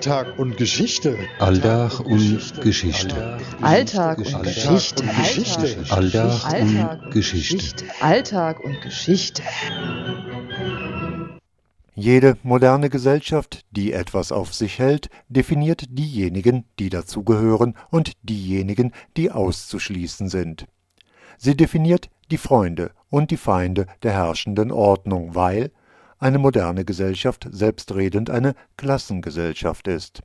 Alltag und Geschichte. Alltag und Geschichte. Alltag und Geschichte. Alltag und Geschichte. Alltag und Geschichte. Jede moderne Gesellschaft, die etwas auf sich hält, definiert diejenigen, die dazugehören und diejenigen, die auszuschließen sind. Sie definiert die Freunde und die Feinde der herrschenden Ordnung, weil eine moderne Gesellschaft selbstredend eine Klassengesellschaft ist.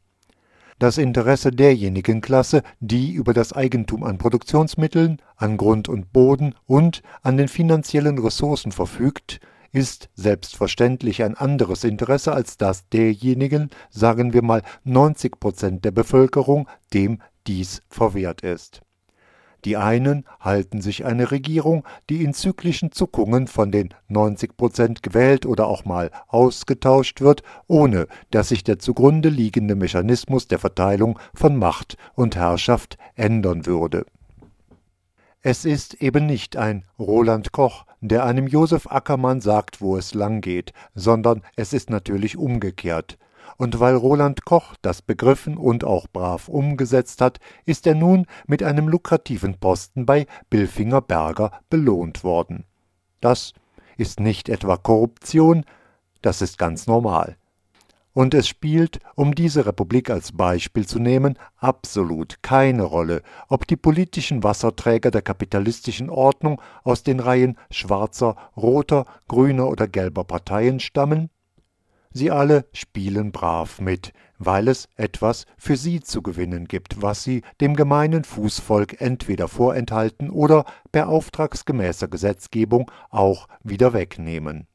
Das Interesse derjenigen Klasse, die über das Eigentum an Produktionsmitteln, an Grund und Boden und an den finanziellen Ressourcen verfügt, ist selbstverständlich ein anderes Interesse als das derjenigen, sagen wir mal 90 Prozent der Bevölkerung, dem dies verwehrt ist. Die einen halten sich eine Regierung, die in zyklischen Zuckungen von den 90 Prozent gewählt oder auch mal ausgetauscht wird, ohne dass sich der zugrunde liegende Mechanismus der Verteilung von Macht und Herrschaft ändern würde. Es ist eben nicht ein Roland Koch, der einem Josef Ackermann sagt, wo es lang geht, sondern es ist natürlich umgekehrt und weil Roland Koch das begriffen und auch brav umgesetzt hat, ist er nun mit einem lukrativen Posten bei Billfinger Berger belohnt worden. Das ist nicht etwa Korruption, das ist ganz normal. Und es spielt, um diese Republik als Beispiel zu nehmen, absolut keine Rolle, ob die politischen Wasserträger der kapitalistischen Ordnung aus den Reihen schwarzer, roter, grüner oder gelber Parteien stammen, Sie alle spielen brav mit, weil es etwas für sie zu gewinnen gibt, was sie dem gemeinen Fußvolk entweder vorenthalten oder per auftragsgemäßer Gesetzgebung auch wieder wegnehmen.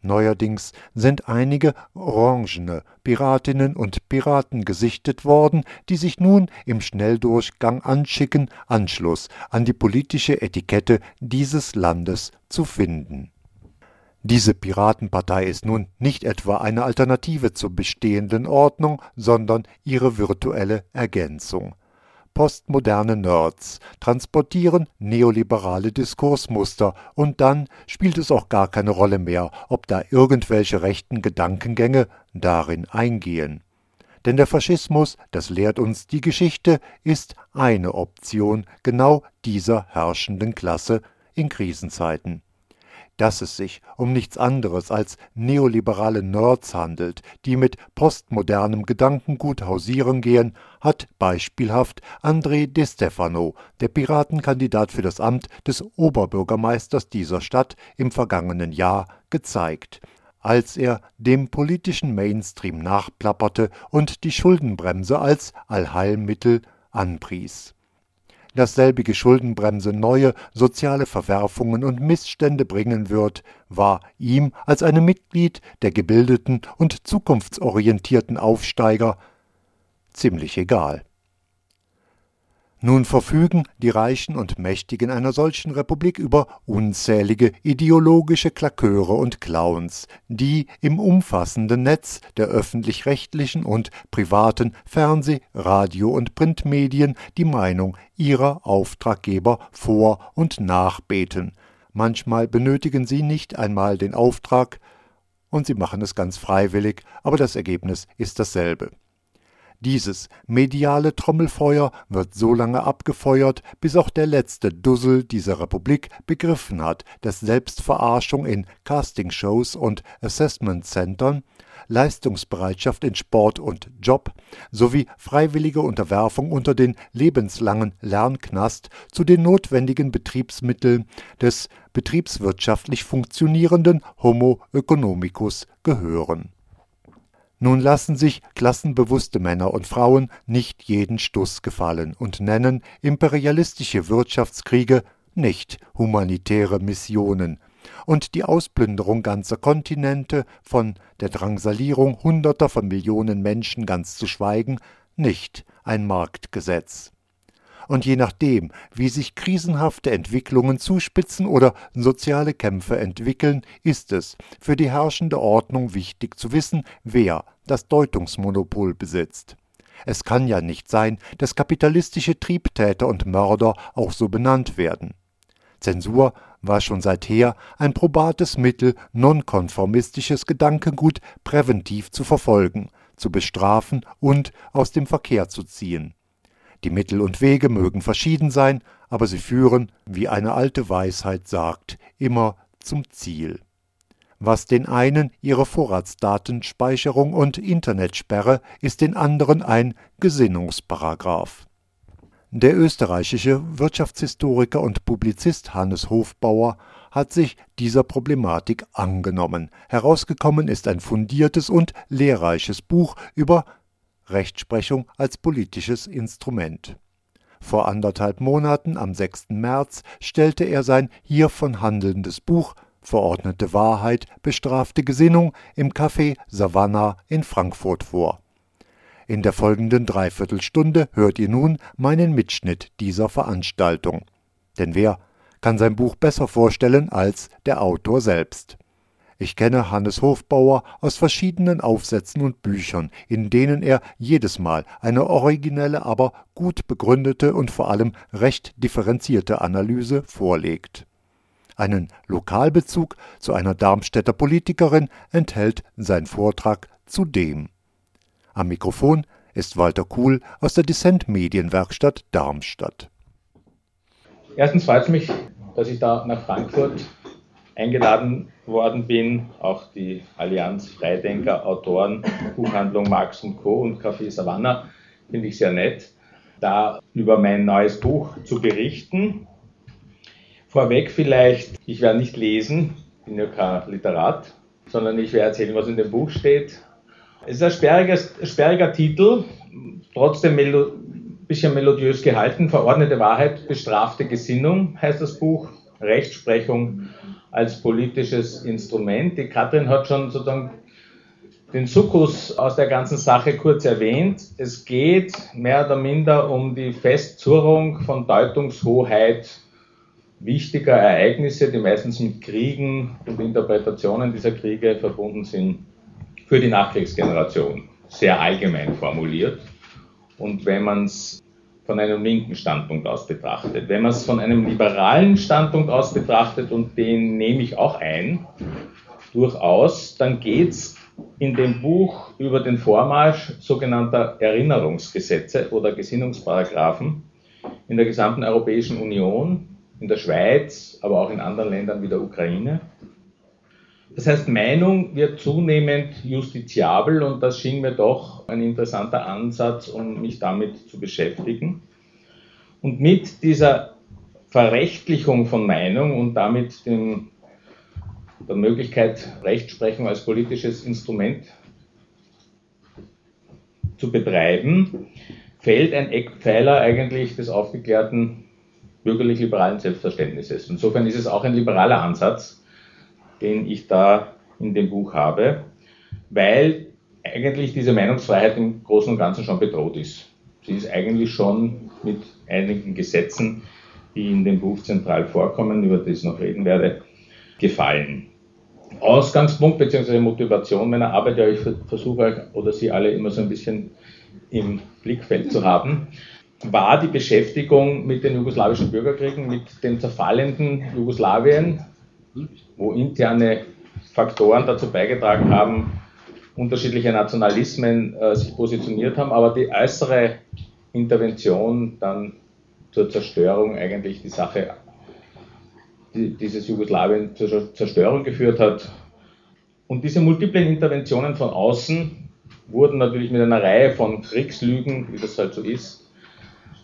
Neuerdings sind einige orangene Piratinnen und Piraten gesichtet worden, die sich nun im Schnelldurchgang anschicken, Anschluss an die politische Etikette dieses Landes zu finden diese Piratenpartei ist nun nicht etwa eine Alternative zur bestehenden Ordnung, sondern ihre virtuelle Ergänzung. Postmoderne Nerds transportieren neoliberale Diskursmuster und dann spielt es auch gar keine Rolle mehr, ob da irgendwelche rechten Gedankengänge darin eingehen. Denn der Faschismus, das lehrt uns die Geschichte, ist eine Option genau dieser herrschenden Klasse in Krisenzeiten dass es sich um nichts anderes als neoliberale Nerds handelt, die mit postmodernem Gedankengut hausieren gehen, hat beispielhaft André De Stefano, der Piratenkandidat für das Amt des Oberbürgermeisters dieser Stadt im vergangenen Jahr, gezeigt. Als er dem politischen Mainstream nachplapperte und die Schuldenbremse als Allheilmittel anpries dass selbige Schuldenbremse neue soziale Verwerfungen und Missstände bringen wird, war ihm als einem Mitglied der gebildeten und zukunftsorientierten Aufsteiger ziemlich egal. Nun verfügen die Reichen und Mächtigen einer solchen Republik über unzählige ideologische Klaköre und Clowns, die im umfassenden Netz der öffentlich-rechtlichen und privaten Fernseh-, Radio- und Printmedien die Meinung ihrer Auftraggeber vor- und nachbeten. Manchmal benötigen sie nicht einmal den Auftrag, und sie machen es ganz freiwillig, aber das Ergebnis ist dasselbe. Dieses mediale Trommelfeuer wird so lange abgefeuert, bis auch der letzte Dussel dieser Republik begriffen hat, dass Selbstverarschung in Castingshows und Assessment-Centern, Leistungsbereitschaft in Sport und Job sowie freiwillige Unterwerfung unter den lebenslangen Lernknast zu den notwendigen Betriebsmitteln des betriebswirtschaftlich funktionierenden Homo economicus gehören nun lassen sich klassenbewusste Männer und Frauen nicht jeden Stuss gefallen und nennen imperialistische Wirtschaftskriege nicht humanitäre Missionen. Und die Ausplünderung ganzer Kontinente, von der Drangsalierung Hunderter von Millionen Menschen ganz zu schweigen, nicht ein Marktgesetz und je nachdem, wie sich krisenhafte Entwicklungen zuspitzen oder soziale Kämpfe entwickeln, ist es für die herrschende Ordnung wichtig zu wissen, wer das Deutungsmonopol besitzt. Es kann ja nicht sein, dass kapitalistische Triebtäter und Mörder auch so benannt werden. Zensur war schon seither ein probates Mittel, nonkonformistisches Gedankengut präventiv zu verfolgen, zu bestrafen und aus dem Verkehr zu ziehen. Die Mittel und Wege mögen verschieden sein, aber sie führen, wie eine alte Weisheit sagt, immer zum Ziel. Was den einen ihre Vorratsdatenspeicherung und Internetsperre, ist den anderen ein Gesinnungsparagraph. Der österreichische Wirtschaftshistoriker und Publizist Hannes Hofbauer hat sich dieser Problematik angenommen. Herausgekommen ist ein fundiertes und lehrreiches Buch über Rechtsprechung als politisches Instrument. Vor anderthalb Monaten, am 6. März, stellte er sein hiervon handelndes Buch Verordnete Wahrheit, bestrafte Gesinnung im Café Savannah in Frankfurt vor. In der folgenden Dreiviertelstunde hört ihr nun meinen Mitschnitt dieser Veranstaltung. Denn wer kann sein Buch besser vorstellen als der Autor selbst? Ich kenne Hannes Hofbauer aus verschiedenen Aufsätzen und Büchern, in denen er jedes Mal eine originelle, aber gut begründete und vor allem recht differenzierte Analyse vorlegt. Einen Lokalbezug zu einer Darmstädter Politikerin enthält sein Vortrag zudem. Am Mikrofon ist Walter Kuhl aus der Dissent Medienwerkstatt Darmstadt. Erstens freut es mich, dass ich da nach Frankfurt eingeladen worden bin, auch die Allianz Freidenker, Autoren, Buchhandlung Marx und Co. und Café Savannah, finde ich sehr nett, da über mein neues Buch zu berichten. Vorweg vielleicht, ich werde nicht lesen, bin ja kein Literat, sondern ich werde erzählen, was in dem Buch steht. Es ist ein sperriger, sperriger Titel, trotzdem melo bisschen melodiös gehalten. Verordnete Wahrheit, bestrafte Gesinnung heißt das Buch. Rechtsprechung als politisches Instrument. Die Katrin hat schon sozusagen den Sukkus aus der ganzen Sache kurz erwähnt. Es geht mehr oder minder um die Festzurrung von Deutungshoheit wichtiger Ereignisse, die meistens mit Kriegen und Interpretationen dieser Kriege verbunden sind, für die Nachkriegsgeneration. Sehr allgemein formuliert. Und wenn man es von einem linken Standpunkt aus betrachtet. Wenn man es von einem liberalen Standpunkt aus betrachtet, und den nehme ich auch ein, durchaus, dann geht es in dem Buch über den Vormarsch sogenannter Erinnerungsgesetze oder Gesinnungsparagraphen in der gesamten Europäischen Union, in der Schweiz, aber auch in anderen Ländern wie der Ukraine. Das heißt, Meinung wird zunehmend justiziabel und das schien mir doch ein interessanter Ansatz, um mich damit zu beschäftigen. Und mit dieser Verrechtlichung von Meinung und damit dem, der Möglichkeit, Rechtsprechung als politisches Instrument zu betreiben, fällt ein Eckpfeiler eigentlich des aufgeklärten bürgerlich-liberalen Selbstverständnisses. Insofern ist es auch ein liberaler Ansatz, den ich da in dem Buch habe, weil eigentlich diese Meinungsfreiheit im Großen und Ganzen schon bedroht ist. Sie ist eigentlich schon mit einigen Gesetzen, die in dem Buch zentral vorkommen, über die ich noch reden werde, gefallen. Ausgangspunkt bzw. Motivation meiner Arbeit, ja, ich versuche euch oder Sie alle immer so ein bisschen im Blickfeld zu haben, war die Beschäftigung mit den jugoslawischen Bürgerkriegen, mit dem zerfallenden Jugoslawien, wo interne Faktoren dazu beigetragen haben, unterschiedliche Nationalismen äh, sich positioniert haben, aber die äußere Intervention dann zur Zerstörung eigentlich die Sache, die, dieses Jugoslawien zur Zerstörung geführt hat. Und diese multiplen Interventionen von außen wurden natürlich mit einer Reihe von Kriegslügen, wie das halt so ist.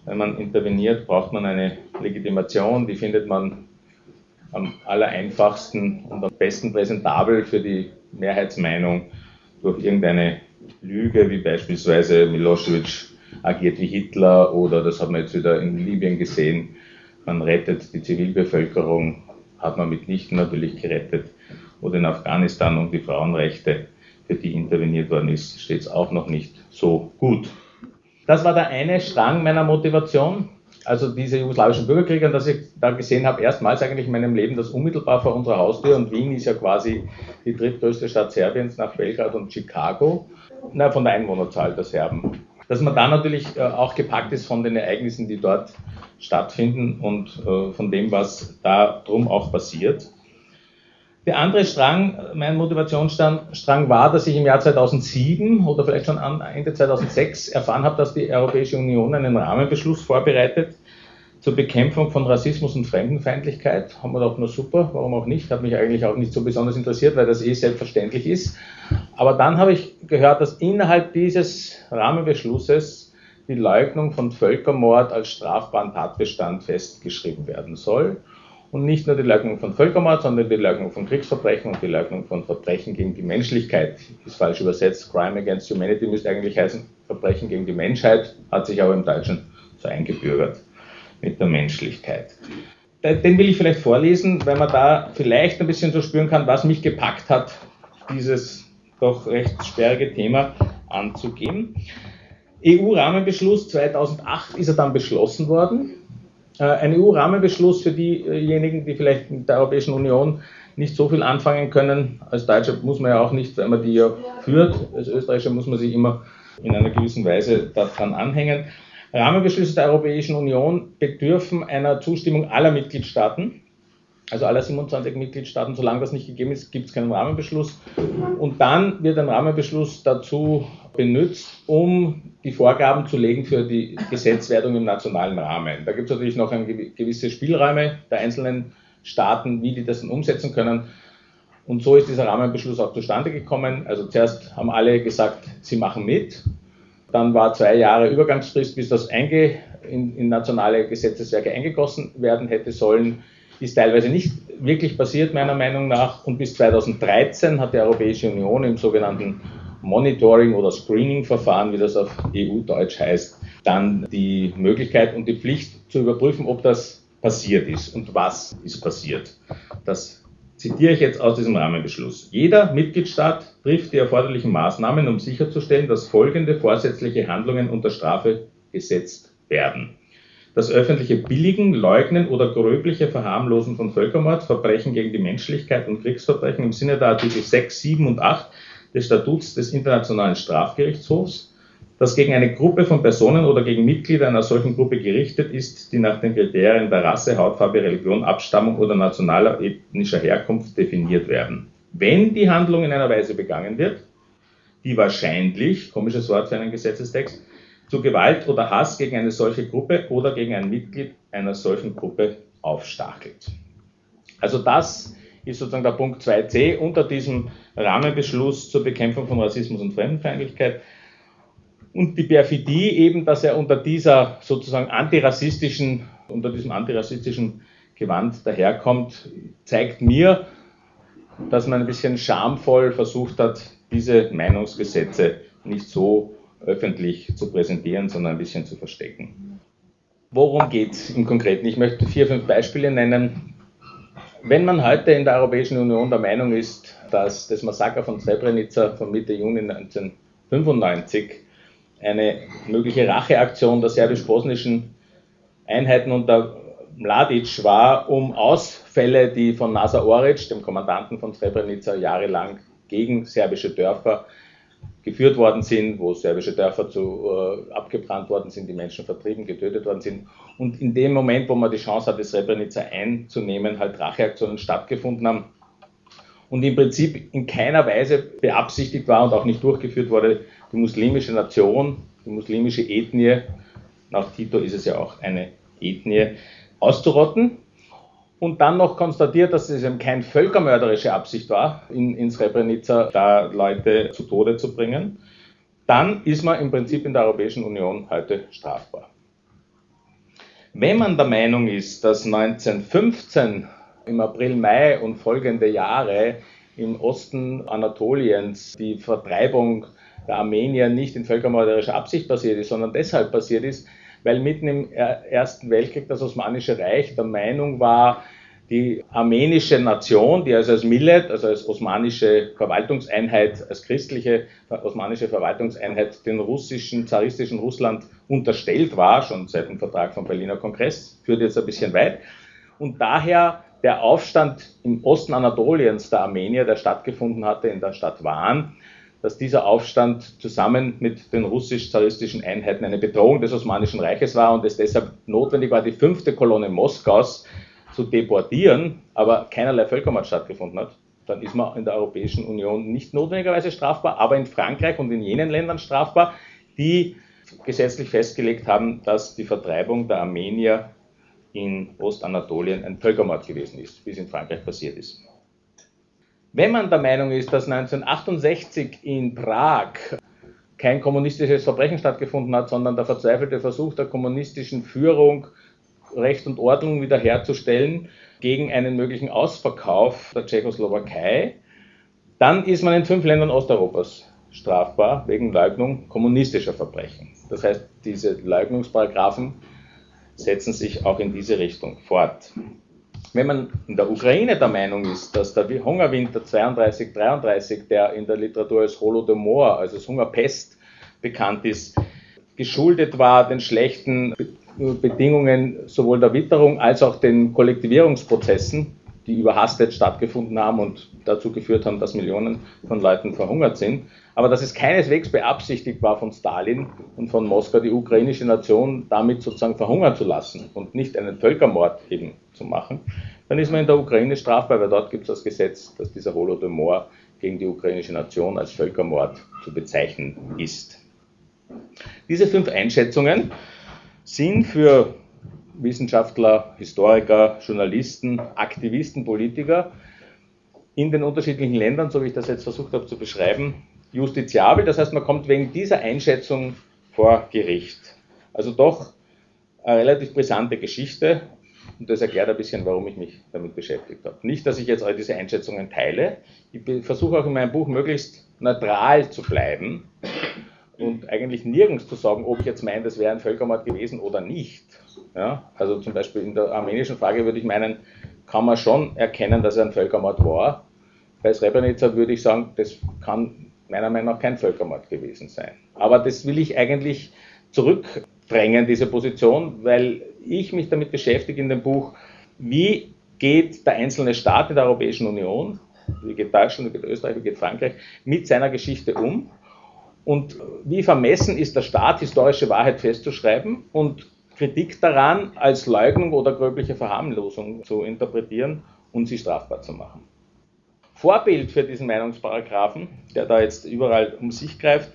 Wenn man interveniert, braucht man eine Legitimation, die findet man am allereinfachsten und am besten präsentabel für die Mehrheitsmeinung durch irgendeine Lüge, wie beispielsweise Milosevic agiert wie Hitler oder das hat man jetzt wieder in Libyen gesehen, man rettet die Zivilbevölkerung, hat man mitnichten natürlich gerettet. Oder in Afghanistan um die Frauenrechte, für die interveniert worden ist, steht es auch noch nicht so gut. Das war der eine Strang meiner Motivation also diese jugoslawischen Bürgerkriege, das ich da gesehen habe, erstmals eigentlich in meinem Leben, das unmittelbar vor unserer Haustür und Wien ist ja quasi die drittgrößte Stadt Serbiens nach Belgrad und Chicago, na, von der Einwohnerzahl der Serben. Dass man da natürlich äh, auch gepackt ist von den Ereignissen, die dort stattfinden und äh, von dem, was da drum auch passiert. Der andere Strang, mein Motivationsstrang war, dass ich im Jahr 2007 oder vielleicht schon Ende 2006 erfahren habe, dass die Europäische Union einen Rahmenbeschluss vorbereitet zur Bekämpfung von Rassismus und Fremdenfeindlichkeit. Haben wir doch nur super, warum auch nicht? Hat mich eigentlich auch nicht so besonders interessiert, weil das eh selbstverständlich ist. Aber dann habe ich gehört, dass innerhalb dieses Rahmenbeschlusses die Leugnung von Völkermord als strafbaren Tatbestand festgeschrieben werden soll. Und nicht nur die Leugnung von Völkermord, sondern die Leugnung von Kriegsverbrechen und die Leugnung von Verbrechen gegen die Menschlichkeit. Ist falsch übersetzt. Crime against Humanity müsste eigentlich heißen Verbrechen gegen die Menschheit, hat sich aber im Deutschen so eingebürgert mit der Menschlichkeit. Den will ich vielleicht vorlesen, weil man da vielleicht ein bisschen so spüren kann, was mich gepackt hat, dieses doch recht sperrige Thema anzugehen. EU-Rahmenbeschluss 2008 ist er dann beschlossen worden. Äh, ein EU-Rahmenbeschluss für diejenigen, die vielleicht mit der Europäischen Union nicht so viel anfangen können. Als Deutscher muss man ja auch nicht, wenn man die ja führt. Als Österreicher muss man sich immer in einer gewissen Weise daran anhängen. Rahmenbeschlüsse der Europäischen Union bedürfen einer Zustimmung aller Mitgliedstaaten, also aller 27 Mitgliedstaaten. Solange das nicht gegeben ist, gibt es keinen Rahmenbeschluss. Und dann wird ein Rahmenbeschluss dazu benutzt, um die Vorgaben zu legen für die Gesetzwerdung im nationalen Rahmen. Da gibt es natürlich noch gewisse Spielräume der einzelnen Staaten, wie die das dann umsetzen können. Und so ist dieser Rahmenbeschluss auch zustande gekommen. Also zuerst haben alle gesagt, sie machen mit. Dann war zwei Jahre Übergangsfrist, bis das in, in nationale Gesetzeswerke eingegossen werden hätte sollen. Ist teilweise nicht wirklich passiert, meiner Meinung nach. Und bis 2013 hat die Europäische Union im sogenannten Monitoring- oder Screening-Verfahren, wie das auf EU-Deutsch heißt, dann die Möglichkeit und die Pflicht zu überprüfen, ob das passiert ist und was ist passiert. Das zitiere ich jetzt aus diesem Rahmenbeschluss. Jeder Mitgliedstaat trifft die erforderlichen Maßnahmen, um sicherzustellen, dass folgende vorsätzliche Handlungen unter Strafe gesetzt werden. Das öffentliche Billigen, Leugnen oder gröbliche Verharmlosen von Völkermord, Verbrechen gegen die Menschlichkeit und Kriegsverbrechen im Sinne der Artikel 6, 7 und 8 des Statuts des Internationalen Strafgerichtshofs das gegen eine Gruppe von Personen oder gegen Mitglieder einer solchen Gruppe gerichtet ist, die nach den Kriterien der Rasse, Hautfarbe, Religion, Abstammung oder nationaler ethnischer Herkunft definiert werden. Wenn die Handlung in einer Weise begangen wird, die wahrscheinlich, komisches Wort für einen Gesetzestext, zu Gewalt oder Hass gegen eine solche Gruppe oder gegen ein Mitglied einer solchen Gruppe aufstachelt. Also das ist sozusagen der Punkt 2c unter diesem Rahmenbeschluss zur Bekämpfung von Rassismus und Fremdenfeindlichkeit. Und die Perfidie eben, dass er unter dieser sozusagen antirassistischen, unter diesem antirassistischen Gewand daherkommt, zeigt mir, dass man ein bisschen schamvoll versucht hat, diese Meinungsgesetze nicht so öffentlich zu präsentieren, sondern ein bisschen zu verstecken. Worum geht es im Konkreten? Ich möchte vier, fünf Beispiele nennen. Wenn man heute in der Europäischen Union der Meinung ist, dass das Massaker von Srebrenica von Mitte Juni 1995 eine mögliche Racheaktion der serbisch-bosnischen Einheiten unter Mladic war, um Ausfälle, die von Nasa Oric, dem Kommandanten von Srebrenica, jahrelang gegen serbische Dörfer geführt worden sind, wo serbische Dörfer zu, äh, abgebrannt worden sind, die Menschen vertrieben, getötet worden sind. Und in dem Moment, wo man die Chance hatte, Srebrenica einzunehmen, halt Racheaktionen stattgefunden haben und im Prinzip in keiner Weise beabsichtigt war und auch nicht durchgeführt wurde, die muslimische Nation, die muslimische Ethnie, nach Tito ist es ja auch eine Ethnie, auszurotten. Und dann noch konstatiert, dass es eben keine völkermörderische Absicht war, in, in Srebrenica da Leute zu Tode zu bringen, dann ist man im Prinzip in der Europäischen Union heute strafbar. Wenn man der Meinung ist, dass 1915 im April, Mai und folgende Jahre im Osten Anatoliens die Vertreibung der Armenier nicht in völkermörderischer Absicht passiert ist, sondern deshalb passiert ist, weil mitten im Ersten Weltkrieg das Osmanische Reich der Meinung war, die armenische Nation, die also als Millet, also als osmanische Verwaltungseinheit, als christliche osmanische Verwaltungseinheit den russischen, zaristischen Russland unterstellt war, schon seit dem Vertrag vom Berliner Kongress, führt jetzt ein bisschen weit. Und daher der Aufstand im Osten Anatoliens der Armenier, der stattgefunden hatte in der Stadt Van, dass dieser Aufstand zusammen mit den russisch-zaristischen Einheiten eine Bedrohung des Osmanischen Reiches war und es deshalb notwendig war, die fünfte Kolonne Moskaus zu deportieren, aber keinerlei Völkermord stattgefunden hat. dann ist man in der Europäischen Union nicht notwendigerweise strafbar, aber in Frankreich und in jenen Ländern strafbar, die gesetzlich festgelegt haben, dass die Vertreibung der Armenier in Ostanatolien ein Völkermord gewesen ist, wie es in Frankreich passiert ist. Wenn man der Meinung ist, dass 1968 in Prag kein kommunistisches Verbrechen stattgefunden hat, sondern der verzweifelte Versuch der kommunistischen Führung, Recht und Ordnung wiederherzustellen gegen einen möglichen Ausverkauf der Tschechoslowakei, dann ist man in fünf Ländern Osteuropas strafbar wegen Leugnung kommunistischer Verbrechen. Das heißt, diese Leugnungsparagraphen setzen sich auch in diese Richtung fort. Wenn man in der Ukraine der Meinung ist, dass der Hungerwinter 32, 33, der in der Literatur als Holodomor, also als Hungerpest bekannt ist, geschuldet war den schlechten Bedingungen sowohl der Witterung als auch den Kollektivierungsprozessen, die überhastet stattgefunden haben und dazu geführt haben, dass Millionen von Leuten verhungert sind, aber dass es keineswegs beabsichtigt war von Stalin und von Moskau, die ukrainische Nation damit sozusagen verhungern zu lassen und nicht einen Völkermord eben zu machen, dann ist man in der Ukraine strafbar, weil dort gibt es das Gesetz, dass dieser Holodomor gegen die ukrainische Nation als Völkermord zu bezeichnen ist. Diese fünf Einschätzungen sind für Wissenschaftler, Historiker, Journalisten, Aktivisten, Politiker in den unterschiedlichen Ländern, so wie ich das jetzt versucht habe zu beschreiben, justiziabel. Das heißt, man kommt wegen dieser Einschätzung vor Gericht. Also doch eine relativ brisante Geschichte und das erklärt ein bisschen, warum ich mich damit beschäftigt habe. Nicht, dass ich jetzt all diese Einschätzungen teile. Ich versuche auch in meinem Buch möglichst neutral zu bleiben und eigentlich nirgends zu sagen, ob ich jetzt meine, das wäre ein Völkermord gewesen oder nicht. Ja, also zum Beispiel in der armenischen Frage würde ich meinen, kann man schon erkennen, dass er ein Völkermord war. Bei Srebrenica würde ich sagen, das kann meiner Meinung nach kein Völkermord gewesen sein. Aber das will ich eigentlich zurückdrängen, diese Position, weil ich mich damit beschäftige in dem Buch, wie geht der einzelne Staat in der Europäischen Union, wie geht Deutschland, wie geht Österreich, wie geht Frankreich, mit seiner Geschichte um und wie vermessen ist der Staat, historische Wahrheit festzuschreiben und Kritik daran als Leugnung oder gröbliche Verharmlosung zu interpretieren und sie strafbar zu machen. Vorbild für diesen Meinungsparagraphen, der da jetzt überall um sich greift,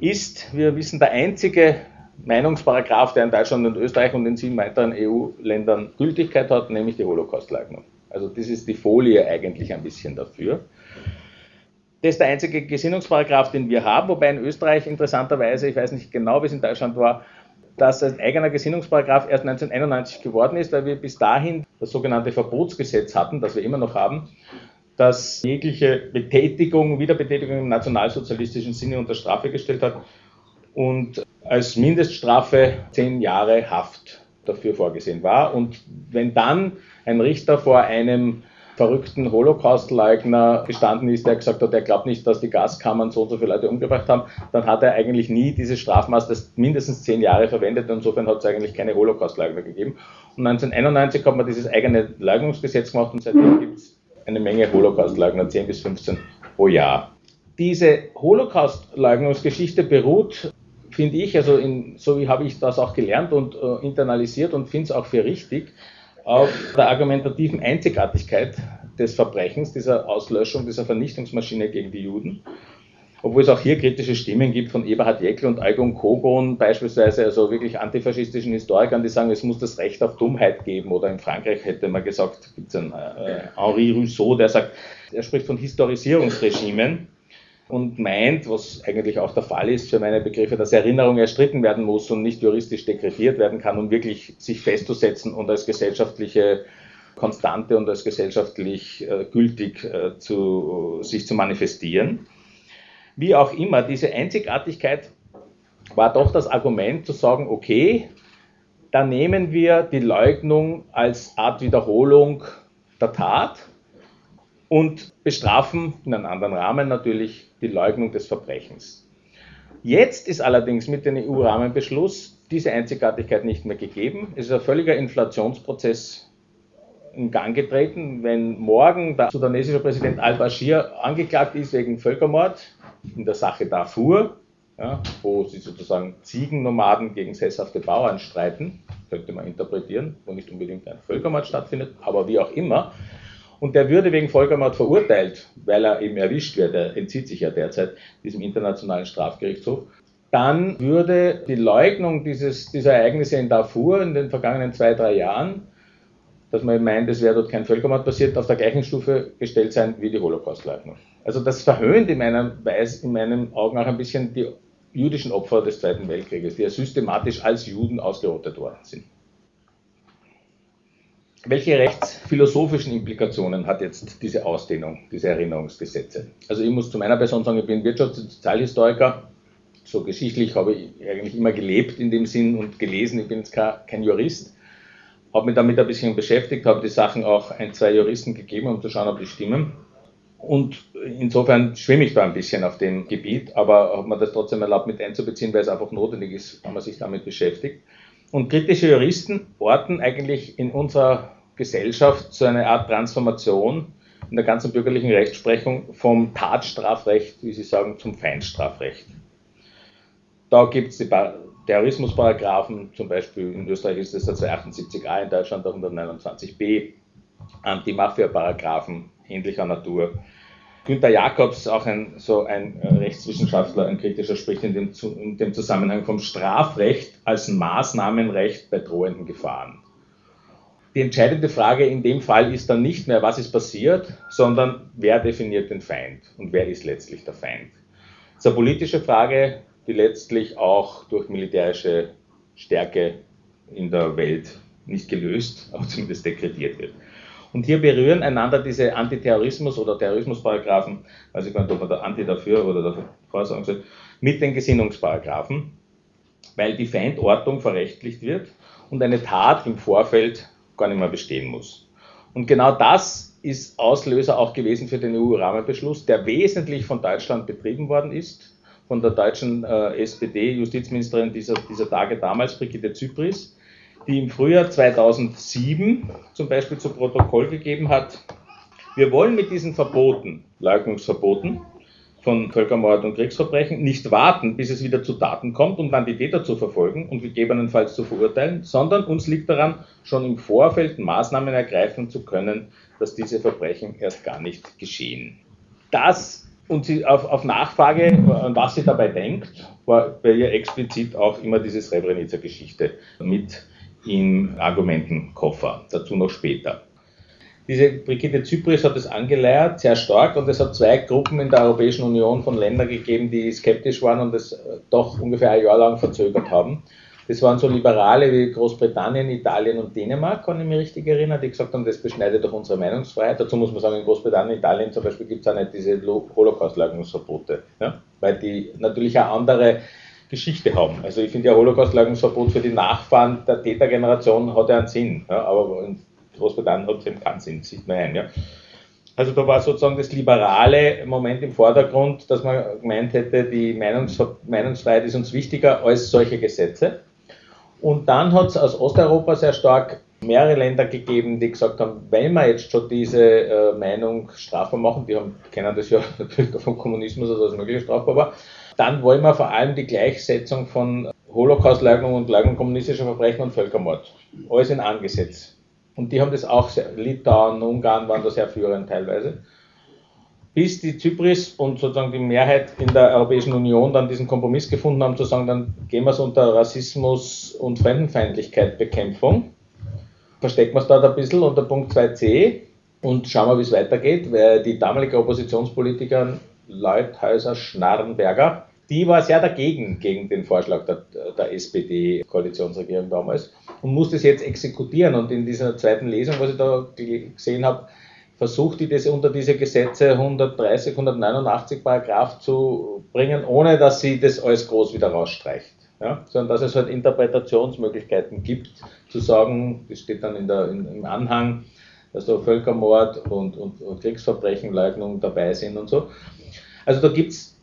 ist, wir wissen, der einzige Meinungsparagraph, der in Deutschland und Österreich und in sieben weiteren EU-Ländern Gültigkeit hat, nämlich die Holocaustleugnung. Also das ist die Folie eigentlich ein bisschen dafür. Das ist der einzige Gesinnungsparagraph, den wir haben, wobei in Österreich interessanterweise, ich weiß nicht genau, wie es in Deutschland war, dass ein eigener Gesinnungsparagraf erst 1991 geworden ist, weil wir bis dahin das sogenannte Verbotsgesetz hatten, das wir immer noch haben, das jegliche Betätigung, Wiederbetätigung im nationalsozialistischen Sinne unter Strafe gestellt hat und als Mindeststrafe zehn Jahre Haft dafür vorgesehen war. Und wenn dann ein Richter vor einem verrückten Holocaust-Leugner gestanden ist, der gesagt hat, er glaubt nicht, dass die Gaskammern so und so viele Leute umgebracht haben, dann hat er eigentlich nie dieses Strafmaß, das mindestens zehn Jahre verwendet. Insofern hat es eigentlich keine Holocaust-Leugner gegeben. Und 1991 hat man dieses eigene Leugnungsgesetz gemacht und seitdem gibt es eine Menge Holocaust-Leugner, 10 bis 15 pro Jahr. Diese Holocaust-Leugnungsgeschichte beruht, finde ich, also in, so wie habe ich das auch gelernt und äh, internalisiert und finde es auch für richtig, auf der argumentativen Einzigartigkeit des Verbrechens, dieser Auslöschung, dieser Vernichtungsmaschine gegen die Juden. Obwohl es auch hier kritische Stimmen gibt von Eberhard Jäckel und Eugen Kogon beispielsweise, also wirklich antifaschistischen Historikern, die sagen, es muss das Recht auf Dummheit geben. Oder in Frankreich hätte man gesagt, gibt es einen äh, Henri Rousseau, der sagt, er spricht von Historisierungsregimen und meint, was eigentlich auch der Fall ist für meine Begriffe, dass Erinnerung erstritten werden muss und nicht juristisch dekretiert werden kann, um wirklich sich festzusetzen und als gesellschaftliche Konstante und als gesellschaftlich äh, gültig äh, zu, sich zu manifestieren. Wie auch immer, diese Einzigartigkeit war doch das Argument zu sagen, okay, da nehmen wir die Leugnung als Art Wiederholung der Tat und bestrafen in einem anderen Rahmen natürlich die Leugnung des Verbrechens. Jetzt ist allerdings mit dem EU-Rahmenbeschluss diese Einzigartigkeit nicht mehr gegeben. Es ist ein völliger Inflationsprozess in Gang getreten. Wenn morgen der sudanesische Präsident al-Bashir angeklagt ist wegen Völkermord in der Sache Darfur, ja, wo sie sozusagen Ziegennomaden gegen sesshafte Bauern streiten, könnte man interpretieren, wo nicht unbedingt ein Völkermord stattfindet, aber wie auch immer, und der würde wegen Völkermord verurteilt, weil er eben erwischt wird, er entzieht sich ja derzeit diesem internationalen Strafgerichtshof, dann würde die Leugnung dieses, dieser Ereignisse in Darfur in den vergangenen zwei, drei Jahren, dass man meint, es wäre dort kein Völkermord passiert, auf der gleichen Stufe gestellt sein wie die Holocaustleugnung. Also das verhöhnt in meinem, Weis, in meinen Augen auch ein bisschen die jüdischen Opfer des Zweiten Weltkrieges, die ja systematisch als Juden ausgerottet worden sind. Welche rechtsphilosophischen Implikationen hat jetzt diese Ausdehnung, diese Erinnerungsgesetze? Also ich muss zu meiner Person sagen, ich bin Wirtschafts- und Sozialhistoriker. So geschichtlich habe ich eigentlich immer gelebt in dem Sinn und gelesen. Ich bin jetzt kein Jurist. Habe mich damit ein bisschen beschäftigt, habe die Sachen auch ein, zwei Juristen gegeben, um zu schauen, ob die stimmen. Und insofern schwimme ich da ein bisschen auf dem Gebiet, aber habe mir das trotzdem erlaubt, mit einzubeziehen, weil es einfach notwendig ist, wenn man sich damit beschäftigt. Und kritische Juristen orten eigentlich in unserer Gesellschaft so eine Art Transformation in der ganzen bürgerlichen Rechtsprechung vom Tatstrafrecht, wie sie sagen, zum Feinstrafrecht. Da gibt es die Terrorismusparagraphen, zum Beispiel in Österreich ist das der 278a, in Deutschland der 129b, Anti-Mafia-Paragraphen ähnlicher Natur. Günter Jacobs, auch ein, so ein Rechtswissenschaftler, ein kritischer, spricht in dem, in dem Zusammenhang vom Strafrecht als Maßnahmenrecht bei drohenden Gefahren. Die entscheidende Frage in dem Fall ist dann nicht mehr, was ist passiert, sondern wer definiert den Feind und wer ist letztlich der Feind. Das ist eine politische Frage, die letztlich auch durch militärische Stärke in der Welt nicht gelöst, aber zumindest dekretiert wird. Und hier berühren einander diese Antiterrorismus- oder Terrorismusparagraphen, weiß ich gar nicht, ob man da Anti dafür oder davor sagen soll, mit den Gesinnungsparagraphen, weil die Feindortung verrechtlicht wird und eine Tat im Vorfeld gar nicht mehr bestehen muss. Und genau das ist Auslöser auch gewesen für den EU-Rahmenbeschluss, der wesentlich von Deutschland betrieben worden ist, von der deutschen äh, SPD-Justizministerin dieser, dieser Tage damals, Brigitte Zypris, die im Frühjahr 2007 zum Beispiel zu Protokoll gegeben hat, wir wollen mit diesen Verboten, Leugnungsverboten von Völkermord und Kriegsverbrechen, nicht warten, bis es wieder zu Taten kommt, um dann die Täter zu verfolgen und gegebenenfalls zu verurteilen, sondern uns liegt daran, schon im Vorfeld Maßnahmen ergreifen zu können, dass diese Verbrechen erst gar nicht geschehen. Das und sie auf, auf Nachfrage, was sie dabei denkt, war bei ihr explizit auch immer diese Srebrenica-Geschichte mit im Argumentenkoffer. Dazu noch später. Diese Brigitte Zypris hat es angeleiert, sehr stark, und es hat zwei Gruppen in der Europäischen Union von Ländern gegeben, die skeptisch waren und es doch ungefähr ein Jahr lang verzögert haben. Das waren so Liberale wie Großbritannien, Italien und Dänemark, kann ich mich richtig erinnern, die gesagt haben, das beschneidet doch unsere Meinungsfreiheit. Dazu muss man sagen, in Großbritannien, Italien zum Beispiel gibt es auch nicht diese Holocaust-Leugnungsverbote, ja? weil die natürlich auch andere Geschichte haben. Also ich finde ja Holocaust-Leugnungsverbot für die Nachfahren der Tätergeneration hat ja einen Sinn, ja, aber in Großbritannien hat es eben keinen Sinn, sieht man ein. Ja. Also da war sozusagen das liberale Moment im Vordergrund, dass man gemeint hätte, die Meinungs Meinungsfreiheit ist uns wichtiger als solche Gesetze. Und dann hat es aus Osteuropa sehr stark mehrere Länder gegeben, die gesagt haben, wenn wir jetzt schon diese äh, Meinung strafbar machen, die haben, kennen das ja natürlich vom Kommunismus, also das mögliche strafbar war, dann wollen wir vor allem die Gleichsetzung von Holocaust-Leugnung und Leugnung kommunistischer Verbrechen und Völkermord. Alles in Angesetz. Und die haben das auch, sehr, Litauen, Ungarn waren da sehr führend teilweise. Bis die Zypris und sozusagen die Mehrheit in der Europäischen Union dann diesen Kompromiss gefunden haben, zu sagen, dann gehen wir es unter Rassismus und Fremdenfeindlichkeit Bekämpfung. Verstecken wir es dort ein bisschen unter Punkt 2c und schauen wir, wie es weitergeht, weil die damalige Oppositionspolitikerin Leuthäuser Schnarrenberger, die war sehr dagegen, gegen den Vorschlag der, der SPD-Koalitionsregierung damals und musste es jetzt exekutieren. Und in dieser zweiten Lesung, was ich da gesehen habe, versucht die das unter diese Gesetze 130, 189 Paragraph zu bringen, ohne dass sie das alles groß wieder rausstreicht. Ja, sondern dass es halt Interpretationsmöglichkeiten gibt, zu sagen, das steht dann in der, in, im Anhang, dass da Völkermord und, und, und Kriegsverbrechen, Leugnung dabei sind und so. Also da gibt es,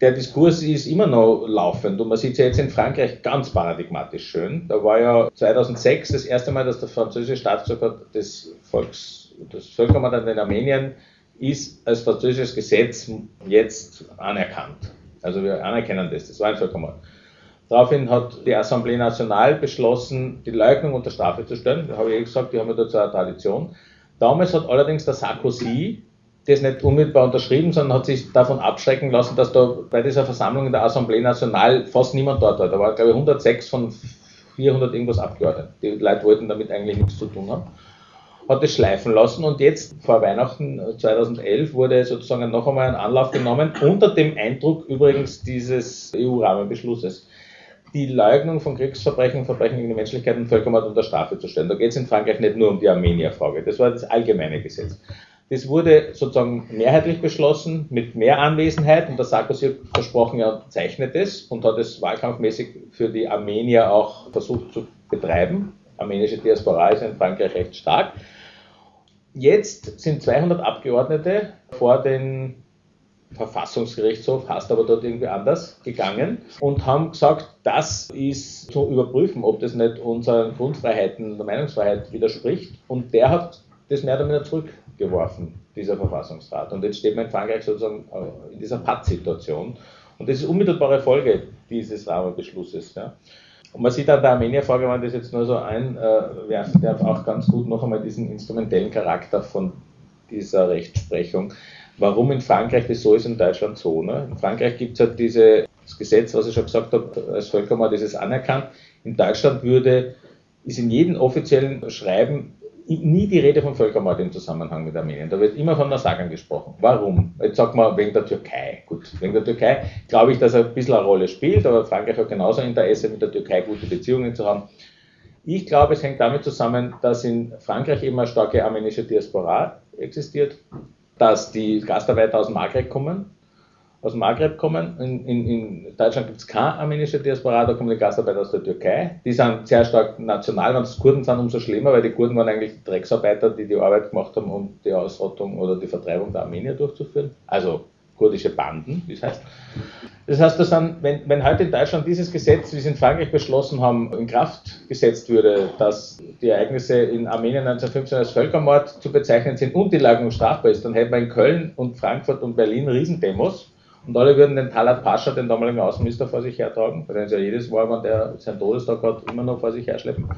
der Diskurs ist immer noch laufend und man sieht es ja jetzt in Frankreich ganz paradigmatisch schön. Da war ja 2006 das erste Mal, dass der französische Staatsbürger des Volks, das Völkermord in Armenien ist als französisches Gesetz jetzt anerkannt. Also wir anerkennen das, das war ein Völkermord. Daraufhin hat die Assemblée Nationale beschlossen, die Leugnung unter Strafe zu stellen. Da habe ich eh gesagt, die haben ja dazu eine Tradition. Damals hat allerdings der Sarkozy das nicht unmittelbar unterschrieben, sondern hat sich davon abschrecken lassen, dass da bei dieser Versammlung in der Assemblée Nationale fast niemand dort war. Da war, glaube ich, 106 von 400 irgendwas Abgeordneten. Die Leute wollten damit eigentlich nichts zu tun haben. Hat es schleifen lassen und jetzt vor Weihnachten 2011 wurde sozusagen noch einmal ein Anlauf genommen, unter dem Eindruck übrigens dieses EU-Rahmenbeschlusses die Leugnung von Kriegsverbrechen, Verbrechen gegen die Menschlichkeit und Völkermord unter Strafe zu stellen. Da geht es in Frankreich nicht nur um die Armenier-Frage. Das war das allgemeine Gesetz. Das wurde sozusagen mehrheitlich beschlossen mit mehr Anwesenheit und der Sarkozy versprochen, er zeichnet es und hat es wahlkampfmäßig für die Armenier auch versucht zu betreiben. Armenische Diaspora ist in Frankreich recht stark. Jetzt sind 200 Abgeordnete vor den Verfassungsgerichtshof, heißt aber dort irgendwie anders, gegangen und haben gesagt, das ist zu überprüfen, ob das nicht unseren Grundfreiheiten der Meinungsfreiheit widerspricht. Und der hat das mehr oder weniger zurückgeworfen, dieser Verfassungsrat. Und jetzt steht man in Frankreich sozusagen äh, in dieser Pattsituation. Und das ist unmittelbare Folge dieses Rahmenbeschlusses. Ja. Und man sieht an der Armenier-Frage, wenn man das jetzt nur so einwerfen darf, auch ganz gut noch einmal diesen instrumentellen Charakter von dieser Rechtsprechung warum in Frankreich das so ist, in Deutschland so. Ne? In Frankreich gibt es halt dieses Gesetz, was ich schon gesagt habe, als Völkermord ist es anerkannt. In Deutschland würde, ist in jedem offiziellen Schreiben nie die Rede von Völkermord im Zusammenhang mit Armenien. Da wird immer von Massakern gesprochen. Warum? Jetzt sagt man wegen der Türkei. Gut, wegen der Türkei glaube ich, dass er ein bisschen eine Rolle spielt, aber Frankreich hat genauso Interesse, mit der Türkei gute Beziehungen zu haben. Ich glaube, es hängt damit zusammen, dass in Frankreich immer eine starke armenische Diaspora existiert dass die Gastarbeiter aus Maghreb kommen. Aus Maghreb kommen. In, in, in Deutschland gibt es keine armenische Diaspora, da kommen die Gastarbeiter aus der Türkei. Die sind sehr stark national, wenn es Kurden sind, umso schlimmer, weil die Kurden waren eigentlich die Drecksarbeiter, die die Arbeit gemacht haben, um die Ausrottung oder die Vertreibung der Armenier durchzuführen. Also kurdische Banden, wie es heißt. Das heißt, dass dann, wenn, wenn heute in Deutschland dieses Gesetz, wie es in Frankreich beschlossen haben, in Kraft gesetzt würde, dass die Ereignisse in Armenien 1915 als Völkermord zu bezeichnen sind und die Leugnung strafbar ist, dann hätten wir in Köln und Frankfurt und Berlin Riesendemos und alle würden den Talat Pascha, den damaligen Außenminister, vor sich hertragen, weil er ja jedes Mal, wenn der seinen Todestag hat, immer noch vor sich herschleppen.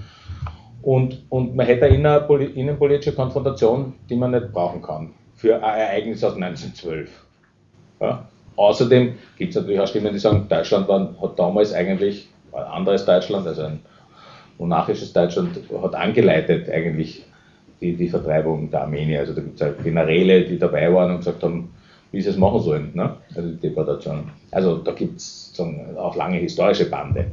Und, und man hätte eine innenpolitische Konfrontation, die man nicht brauchen kann für ein Ereignis aus 1912. Ja? Außerdem gibt es natürlich auch Stimmen, die sagen, Deutschland war, hat damals eigentlich ein anderes Deutschland, also ein monarchisches Deutschland, hat angeleitet eigentlich die, die Vertreibung der Armenier. Also da gibt es halt Generäle, die dabei waren und gesagt haben, wie sie es machen sollen, ne? also die Deportation. Also da gibt es auch lange historische Bande.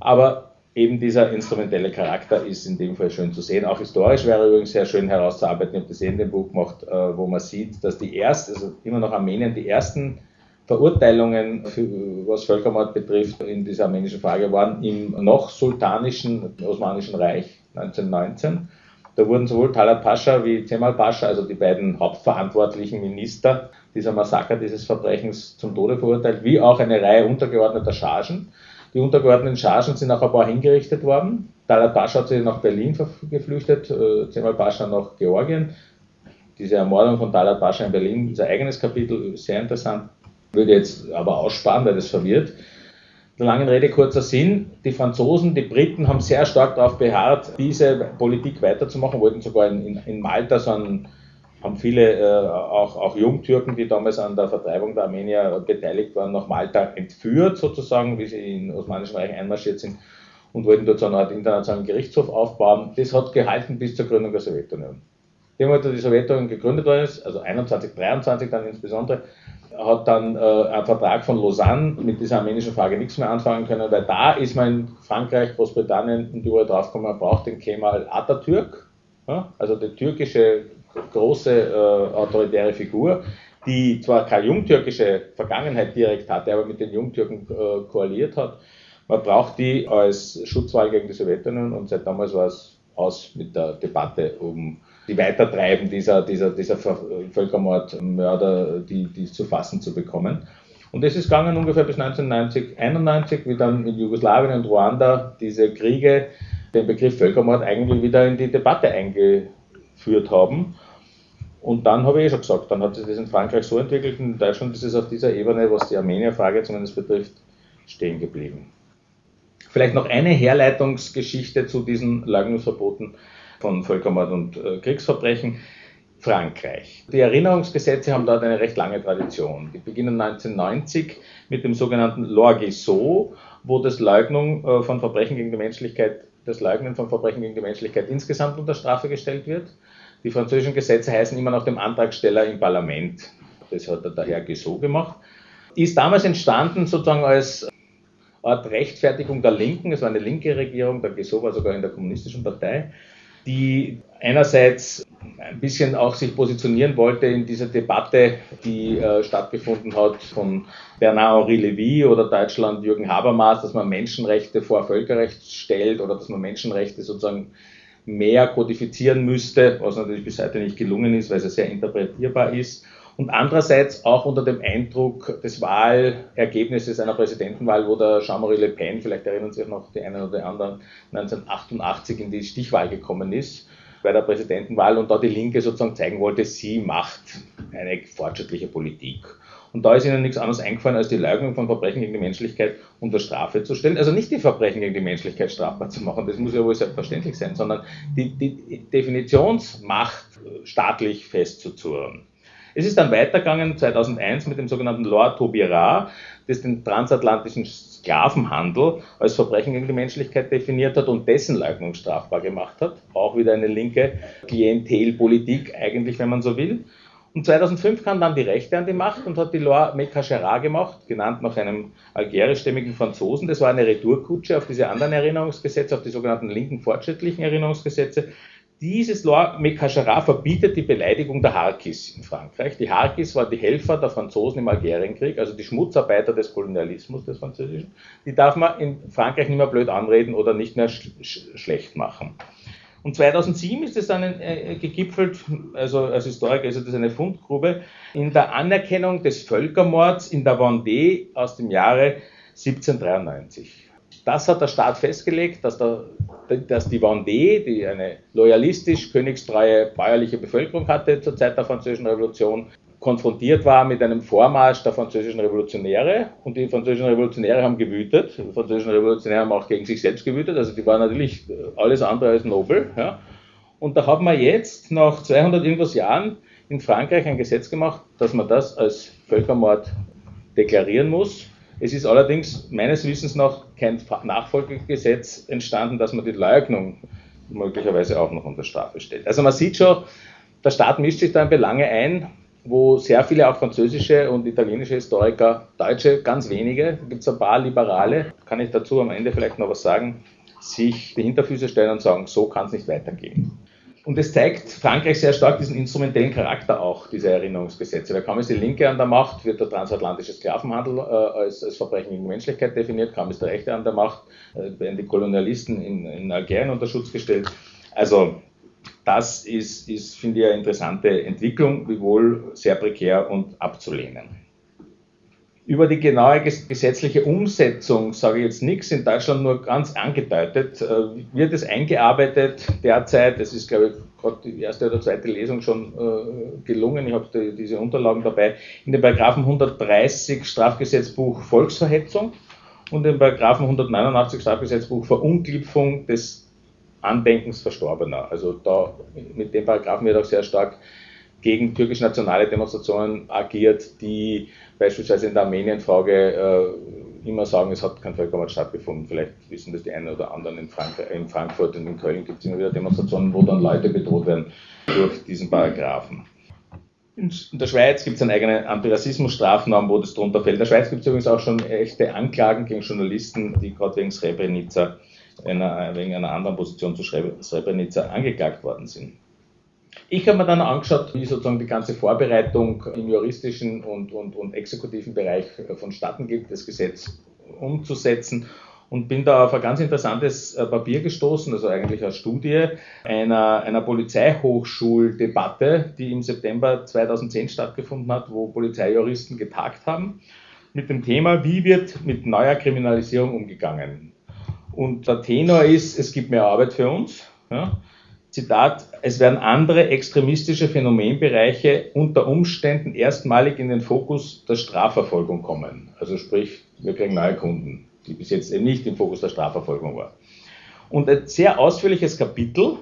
Aber eben dieser instrumentelle Charakter ist in dem Fall schön zu sehen. Auch historisch wäre übrigens sehr schön herauszuarbeiten. Ich habe das eh in dem Buch gemacht, äh, wo man sieht, dass die ersten, also immer noch Armenien, die ersten Verurteilungen, für, was Völkermord betrifft, in dieser armenischen Frage waren im noch sultanischen Osmanischen Reich 1919. Da wurden sowohl Talat Pascha wie Cemal Pascha, also die beiden hauptverantwortlichen Minister dieser Massaker, dieses Verbrechens zum Tode verurteilt, wie auch eine Reihe untergeordneter Chargen. Die untergeordneten Chargen sind auch ein paar hingerichtet worden. Talat Pascha hat sich nach Berlin geflüchtet, äh, Cemal Pascha nach Georgien. Diese Ermordung von Talat Pascha in Berlin ist ein eigenes Kapitel, sehr interessant. Würde jetzt aber aussparen, weil das verwirrt. Der langen Rede kurzer Sinn. Die Franzosen, die Briten haben sehr stark darauf beharrt, diese Politik weiterzumachen, wollten sogar in, in, Malta so einen haben viele, äh, auch, auch Jungtürken, die damals an der Vertreibung der Armenier beteiligt waren, nach Malta entführt, sozusagen, wie sie in Osmanischen Reich einmarschiert sind und wollten dort so eine Art internationalen Gerichtshof aufbauen. Das hat gehalten bis zur Gründung der Sowjetunion. Dem, die Sowjetunion gegründet worden ist, also 21, 23 dann insbesondere, hat dann äh, ein Vertrag von Lausanne mit dieser armenischen Frage nichts mehr anfangen können, weil da ist man in Frankreich, Großbritannien und überall draufgekommen, man braucht den Kemal Atatürk, ja, also die türkische große äh, autoritäre Figur, die zwar keine jungtürkische Vergangenheit direkt hatte, aber mit den Jungtürken äh, koaliert hat. Man braucht die als Schutzwahl gegen die Sowjetunion und seit damals war es aus mit der Debatte um die Weitertreiben dieser, dieser, dieser Völkermordmörder, die, die zu fassen zu bekommen. Und das ist gegangen ungefähr bis 1990, 91, wie dann in Jugoslawien und Ruanda diese Kriege den Begriff Völkermord eigentlich wieder in die Debatte eingeführt haben. Und dann habe ich eh schon gesagt, dann hat sich das in Frankreich so entwickelt in Deutschland ist es auf dieser Ebene, was die Armenier-Frage zumindest betrifft, stehen geblieben. Vielleicht noch eine Herleitungsgeschichte zu diesen Leugnungsverboten. Von Völkermord und äh, Kriegsverbrechen. Frankreich. Die Erinnerungsgesetze haben dort eine recht lange Tradition. Die beginnen 1990 mit dem sogenannten Loi Guessot, wo das Leugnung äh, von Verbrechen gegen die Menschlichkeit, das Leugnen von Verbrechen gegen die Menschlichkeit insgesamt unter Strafe gestellt wird. Die französischen Gesetze heißen immer nach dem Antragsteller im Parlament. Das hat der Herr Guessot gemacht. Ist damals entstanden sozusagen als Art Rechtfertigung der Linken. Es war eine linke Regierung, der Guessot war sogar in der kommunistischen Partei die einerseits ein bisschen auch sich positionieren wollte in dieser Debatte, die äh, stattgefunden hat von Bernard-Henri Lévy oder Deutschland Jürgen Habermas, dass man Menschenrechte vor Völkerrecht stellt oder dass man Menschenrechte sozusagen mehr kodifizieren müsste, was natürlich bis heute nicht gelungen ist, weil es sehr interpretierbar ist und andererseits auch unter dem Eindruck des Wahlergebnisses einer Präsidentenwahl, wo der Jean-Marie Le Pen, vielleicht erinnern sich noch die einen oder anderen, 1988 in die Stichwahl gekommen ist bei der Präsidentenwahl und da die Linke sozusagen zeigen wollte, sie macht eine fortschrittliche Politik. Und da ist ihnen nichts anderes eingefallen, als die Leugnung von Verbrechen gegen die Menschlichkeit unter Strafe zu stellen. Also nicht die Verbrechen gegen die Menschlichkeit strafbar zu machen, das muss ja wohl selbstverständlich sein, sondern die, die Definitionsmacht staatlich festzuzurren. Es ist dann weitergegangen 2001 mit dem sogenannten Loi Taubira, das den transatlantischen Sklavenhandel als Verbrechen gegen die Menschlichkeit definiert hat und dessen Leugnung strafbar gemacht hat. Auch wieder eine linke Klientelpolitik eigentlich, wenn man so will. Und 2005 kam dann die Rechte an die Macht und hat die Loi Mekashera gemacht, genannt nach einem algerischstämmigen Franzosen. Das war eine Retourkutsche auf diese anderen Erinnerungsgesetze, auf die sogenannten linken fortschrittlichen Erinnerungsgesetze, dieses Loi Mekashara verbietet die Beleidigung der Harkis in Frankreich. Die Harkis waren die Helfer der Franzosen im Algerienkrieg, also die Schmutzarbeiter des Kolonialismus des Französischen. Die darf man in Frankreich nicht mehr blöd anreden oder nicht mehr sch sch schlecht machen. Und 2007 ist es dann äh, gegipfelt, also als Historiker ist das eine Fundgrube, in der Anerkennung des Völkermords in der Vendée aus dem Jahre 1793. Das hat der Staat festgelegt, dass, der, dass die Vendée, die eine loyalistisch königstreue bäuerliche Bevölkerung hatte zur Zeit der Französischen Revolution, konfrontiert war mit einem Vormarsch der französischen Revolutionäre und die französischen Revolutionäre haben gewütet. Die französischen Revolutionäre haben auch gegen sich selbst gewütet, also die waren natürlich alles andere als nobel. Ja. Und da hat man jetzt nach 200 irgendwas Jahren in Frankreich ein Gesetz gemacht, dass man das als Völkermord deklarieren muss es ist allerdings meines Wissens noch kein Nachfolgegesetz entstanden, dass man die Leugnung möglicherweise auch noch unter Strafe stellt. Also man sieht schon, der Staat mischt sich da in Belange ein, wo sehr viele auch französische und italienische Historiker, Deutsche ganz wenige, gibt es ein paar Liberale, kann ich dazu am Ende vielleicht noch was sagen, sich die Hinterfüße stellen und sagen, so kann es nicht weitergehen. Und es zeigt Frankreich sehr stark diesen instrumentellen Charakter auch, diese Erinnerungsgesetze. Weil kaum ist die Linke an der Macht, wird der transatlantische Sklavenhandel äh, als, als, Verbrechen gegen Menschlichkeit definiert, kaum ist der Rechte an der Macht, äh, werden die Kolonialisten in, in, Algerien unter Schutz gestellt. Also das ist, ist finde ich, eine interessante Entwicklung, wiewohl sehr prekär und abzulehnen. Über die genaue gesetzliche Umsetzung sage ich jetzt nichts, in Deutschland nur ganz angedeutet. Äh, wird es eingearbeitet derzeit? Es ist, glaube ich, gerade die erste oder zweite Lesung schon äh, gelungen. Ich habe die, diese Unterlagen dabei. In den Paragraphen 130 Strafgesetzbuch Volksverhetzung und in den Paragraphen 189 Strafgesetzbuch Verunglimpfung des Andenkens Verstorbener. Also da mit dem Paragraphen wird auch sehr stark gegen türkisch-nationale Demonstrationen agiert, die beispielsweise in der Armenien-Frage äh, immer sagen, es hat kein Völkermord stattgefunden. Vielleicht wissen das die einen oder anderen in, Frank in Frankfurt und in Köln gibt es immer wieder Demonstrationen, wo dann Leute bedroht werden durch diesen Paragraphen. In der Schweiz gibt es eine eigene Antirassismus-Strafnorm, wo das drunter fällt. In der Schweiz gibt es übrigens auch schon echte Anklagen gegen Journalisten, die gerade wegen Srebrenica, einer, wegen einer anderen Position zu Srebrenica angeklagt worden sind. Ich habe mir dann angeschaut, wie sozusagen die ganze Vorbereitung im juristischen und, und, und exekutiven Bereich vonstatten geht, das Gesetz umzusetzen und bin da auf ein ganz interessantes äh, Papier gestoßen, also eigentlich eine Studie einer, einer Polizeihochschuldebatte, die im September 2010 stattgefunden hat, wo Polizeijuristen getagt haben, mit dem Thema, wie wird mit neuer Kriminalisierung umgegangen. Und der Tenor ist, es gibt mehr Arbeit für uns. Ja. Zitat, es werden andere extremistische Phänomenbereiche unter Umständen erstmalig in den Fokus der Strafverfolgung kommen. Also sprich, wir kriegen neue Kunden, die bis jetzt eben nicht im Fokus der Strafverfolgung waren. Und ein sehr ausführliches Kapitel,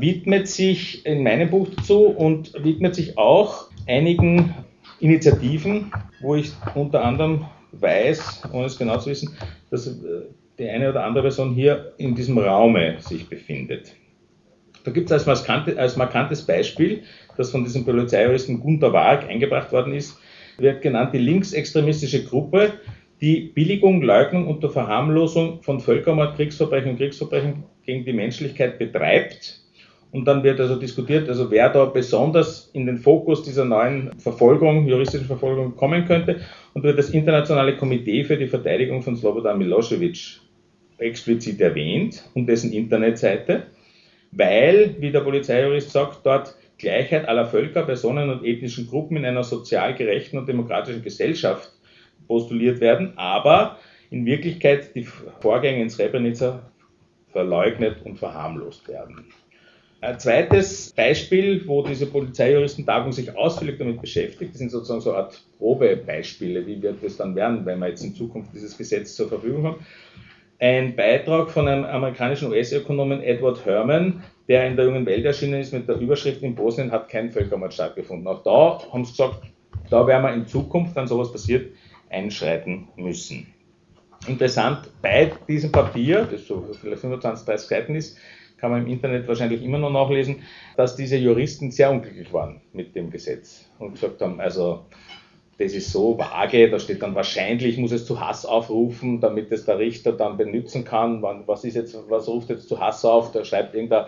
widmet sich in meinem Buch dazu und widmet sich auch einigen Initiativen, wo ich unter anderem weiß, ohne es genau zu wissen, dass äh, die eine oder andere Person hier in diesem Raume sich befindet. Da gibt es als, als markantes Beispiel, das von diesem Polizeijuristen Gunter Waag eingebracht worden ist, wird genannt die linksextremistische Gruppe, die Billigung, Leugnung und Verharmlosung von Völkermord, Kriegsverbrechen und Kriegsverbrechen gegen die Menschlichkeit betreibt. Und dann wird also diskutiert, also wer da besonders in den Fokus dieser neuen Verfolgung, juristischen Verfolgung kommen könnte und wird das Internationale Komitee für die Verteidigung von Slobodan Milosevic explizit erwähnt und dessen Internetseite, weil, wie der Polizeijurist sagt, dort Gleichheit aller Völker, Personen und ethnischen Gruppen in einer sozial gerechten und demokratischen Gesellschaft postuliert werden, aber in Wirklichkeit die Vorgänge in Srebrenica verleugnet und verharmlost werden. Ein zweites Beispiel, wo diese Polizeijuristentagung sich ausführlich damit beschäftigt, das sind sozusagen so eine Art Probebeispiele, wie wird das dann werden, wenn wir jetzt in Zukunft dieses Gesetz zur Verfügung haben. Ein Beitrag von einem amerikanischen US-Ökonomen Edward Herman, der in der jungen Welt erschienen ist mit der Überschrift in Bosnien hat kein Völkermord stattgefunden. Auch da haben sie gesagt, da werden wir in Zukunft, wenn sowas passiert, einschreiten müssen. Interessant bei diesem Papier, das so vielleicht 25, 30 Seiten ist, kann man im Internet wahrscheinlich immer noch nachlesen, dass diese Juristen sehr unglücklich waren mit dem Gesetz und gesagt haben, also das ist so vage, da steht dann wahrscheinlich muss es zu Hass aufrufen, damit es der Richter dann benutzen kann. Was ist jetzt, was ruft jetzt zu Hass auf? Da schreibt irgendein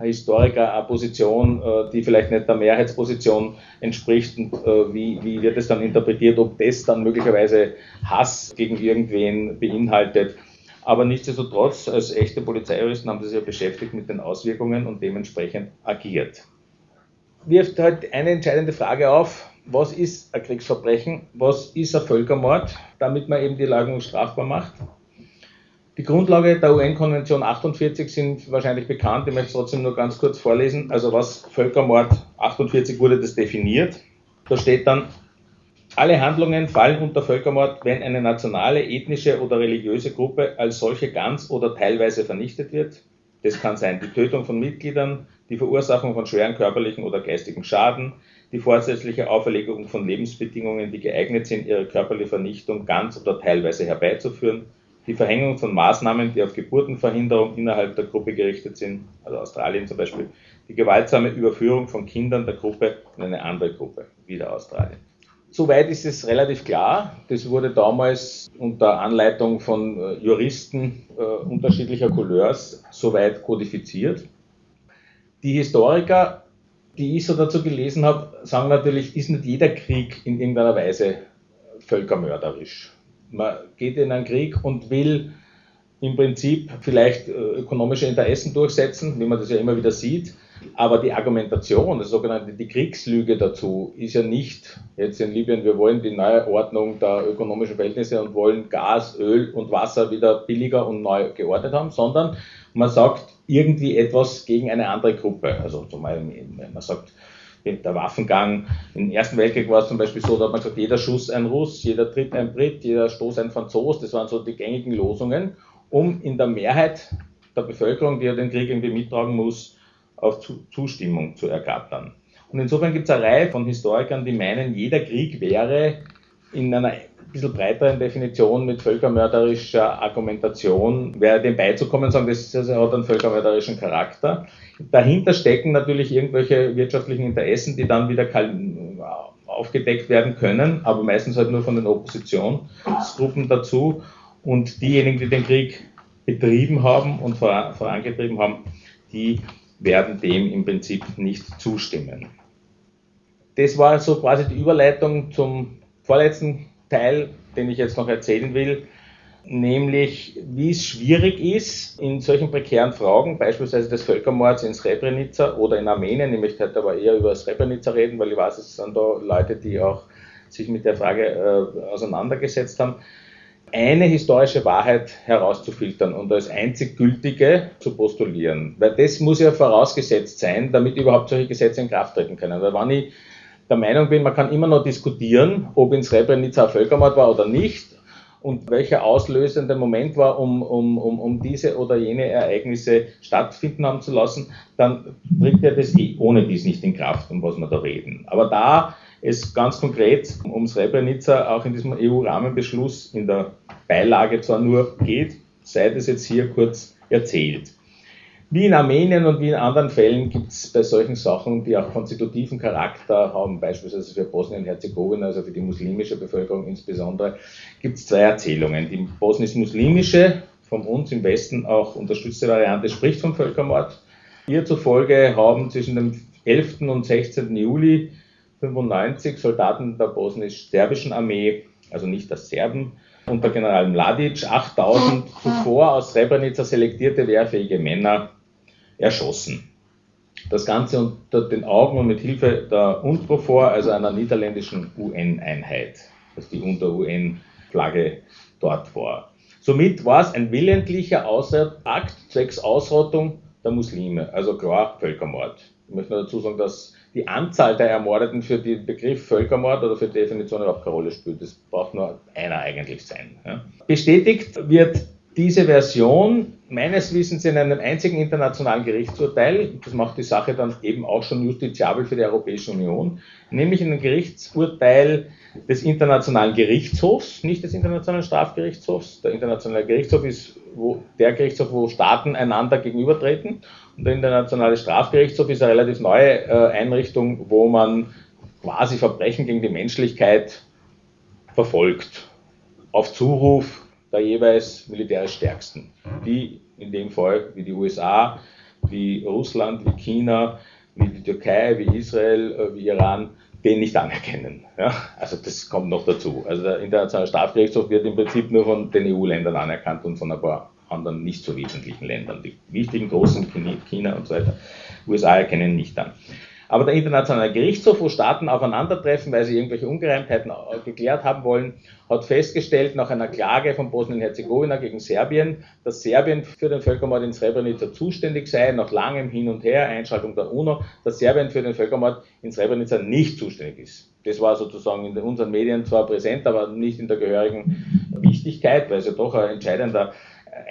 Historiker eine Position, äh, die vielleicht nicht der Mehrheitsposition entspricht und äh, wie, wie wird es dann interpretiert, ob das dann möglicherweise Hass gegen irgendwen beinhaltet. Aber nichtsdestotrotz, als echte Polizeijuristen haben sie sich ja beschäftigt mit den Auswirkungen und dementsprechend agiert. Wirft halt eine entscheidende Frage auf, was ist ein Kriegsverbrechen, was ist ein Völkermord, damit man eben die Leugnung strafbar macht. Die Grundlage der UN-Konvention 48 sind wahrscheinlich bekannt, ich möchte es trotzdem nur ganz kurz vorlesen. Also was Völkermord 48 wurde das definiert. Da steht dann, alle Handlungen fallen unter Völkermord, wenn eine nationale, ethnische oder religiöse Gruppe als solche ganz oder teilweise vernichtet wird. Das kann sein die Tötung von Mitgliedern, die Verursachung von schweren körperlichen oder geistigen Schaden, die vorsätzliche Auferlegung von Lebensbedingungen, die geeignet sind, ihre körperliche Vernichtung ganz oder teilweise herbeizuführen, die Verhängung von Maßnahmen, die auf Geburtenverhinderung innerhalb der Gruppe gerichtet sind, also Australien zum Beispiel, die gewaltsame Überführung von Kindern der Gruppe in eine andere Gruppe, wieder Australien. Soweit ist es relativ klar. Das wurde damals unter Anleitung von äh, Juristen äh, unterschiedlicher Couleurs soweit kodifiziert. Die Historiker, die ich so dazu gelesen habe, sagen natürlich, ist nicht jeder Krieg in irgendeiner Weise völkermörderisch. Man geht in einen Krieg und will im Prinzip vielleicht äh, ökonomische Interessen durchsetzen, wie man das ja immer wieder sieht. Aber die Argumentation, das sogenannte die Kriegslüge dazu, ist ja nicht jetzt in Libyen, wir wollen die neue Ordnung der ökonomischen Verhältnisse und wollen Gas, Öl und Wasser wieder billiger und neu geordnet haben, sondern man sagt irgendwie etwas gegen eine andere Gruppe. Also zum Beispiel, man sagt, der Waffengang im Ersten Weltkrieg war es zum Beispiel so, da hat man gesagt, jeder Schuss ein Russ, jeder Tritt ein Brit, jeder Stoß ein Franzos, das waren so die gängigen Losungen, um in der Mehrheit der Bevölkerung, die ja den Krieg irgendwie mittragen muss, auf Zustimmung zu ergattern. Und insofern gibt es eine Reihe von Historikern, die meinen, jeder Krieg wäre in einer ein bisschen breiteren Definition mit völkermörderischer Argumentation, wäre dem beizukommen sagen, das hat einen völkermörderischen Charakter. Dahinter stecken natürlich irgendwelche wirtschaftlichen Interessen, die dann wieder aufgedeckt werden können, aber meistens halt nur von den Oppositionsgruppen dazu. Und diejenigen, die den Krieg betrieben haben und vorangetrieben haben, die werden dem im Prinzip nicht zustimmen. Das war so quasi die Überleitung zum vorletzten Teil, den ich jetzt noch erzählen will, nämlich wie es schwierig ist, in solchen prekären Fragen, beispielsweise des Völkermords in Srebrenica oder in Armenien, ich möchte heute aber eher über Srebrenica reden, weil ich weiß, es sind da Leute, die auch sich mit der Frage äh, auseinandergesetzt haben, eine historische Wahrheit herauszufiltern und als einzig gültige zu postulieren. Weil das muss ja vorausgesetzt sein, damit überhaupt solche Gesetze in Kraft treten können. Weil wenn ich der Meinung bin, man kann immer noch diskutieren, ob in Srebrenica Völkermord war oder nicht, und welcher auslösende Moment war, um, um, um, um diese oder jene Ereignisse stattfinden haben zu lassen, dann bringt er das eh ohne dies nicht in Kraft, um was wir da reden. Aber da es ganz konkret um Srebrenica auch in diesem EU-Rahmenbeschluss in der Beilage zwar nur geht, sei das jetzt hier kurz erzählt. Wie in Armenien und wie in anderen Fällen gibt es bei solchen Sachen, die auch konstitutiven Charakter haben, beispielsweise für Bosnien-Herzegowina, also für die muslimische Bevölkerung insbesondere, gibt es zwei Erzählungen. Die bosnisch-muslimische, von uns im Westen auch unterstützte Variante, spricht vom Völkermord. Ihr zufolge haben zwischen dem 11. und 16. Juli 95 Soldaten der bosnisch-serbischen Armee, also nicht der Serben, unter General Mladic 8000 zuvor aus Srebrenica selektierte wehrfähige Männer erschossen. Das Ganze unter den Augen und mit Hilfe der UNPROFOR, also einer niederländischen UN-Einheit, dass die unter UN-Flagge dort war. Somit war es ein willentlicher Akt zwecks Ausrottung der Muslime, also klar Völkermord. Ich möchte nur dazu sagen, dass die Anzahl der Ermordeten für den Begriff Völkermord oder für die Definition überhaupt keine Rolle spielt. Das braucht nur einer eigentlich sein. Ja. Bestätigt wird diese Version meines Wissens in einem einzigen internationalen Gerichtsurteil, das macht die Sache dann eben auch schon justiziabel für die Europäische Union, nämlich in einem Gerichtsurteil des Internationalen Gerichtshofs, nicht des Internationalen Strafgerichtshofs. Der Internationale Gerichtshof ist wo, der Gerichtshof, wo Staaten einander gegenübertreten. Und der Internationale Strafgerichtshof ist eine relativ neue äh, Einrichtung, wo man quasi Verbrechen gegen die Menschlichkeit verfolgt. Auf Zuruf der jeweils militärisch stärksten. Die in dem Fall wie die USA, wie Russland, wie China, wie die Türkei, wie Israel, äh, wie Iran den nicht anerkennen. Ja? Also das kommt noch dazu. Also der Internationale Strafgerichtshof wird im Prinzip nur von den EU-Ländern anerkannt und von ein paar anderen nicht so wesentlichen Ländern. Die wichtigen großen China und so weiter. USA erkennen nicht an. Aber der Internationale Gerichtshof, wo Staaten aufeinandertreffen, weil sie irgendwelche Ungereimtheiten geklärt haben wollen, hat festgestellt, nach einer Klage von Bosnien-Herzegowina gegen Serbien, dass Serbien für den Völkermord in Srebrenica zuständig sei, nach langem Hin und Her, Einschaltung der UNO, dass Serbien für den Völkermord in Srebrenica nicht zuständig ist. Das war sozusagen in unseren Medien zwar präsent, aber nicht in der gehörigen Wichtigkeit, weil es ja doch ein entscheidender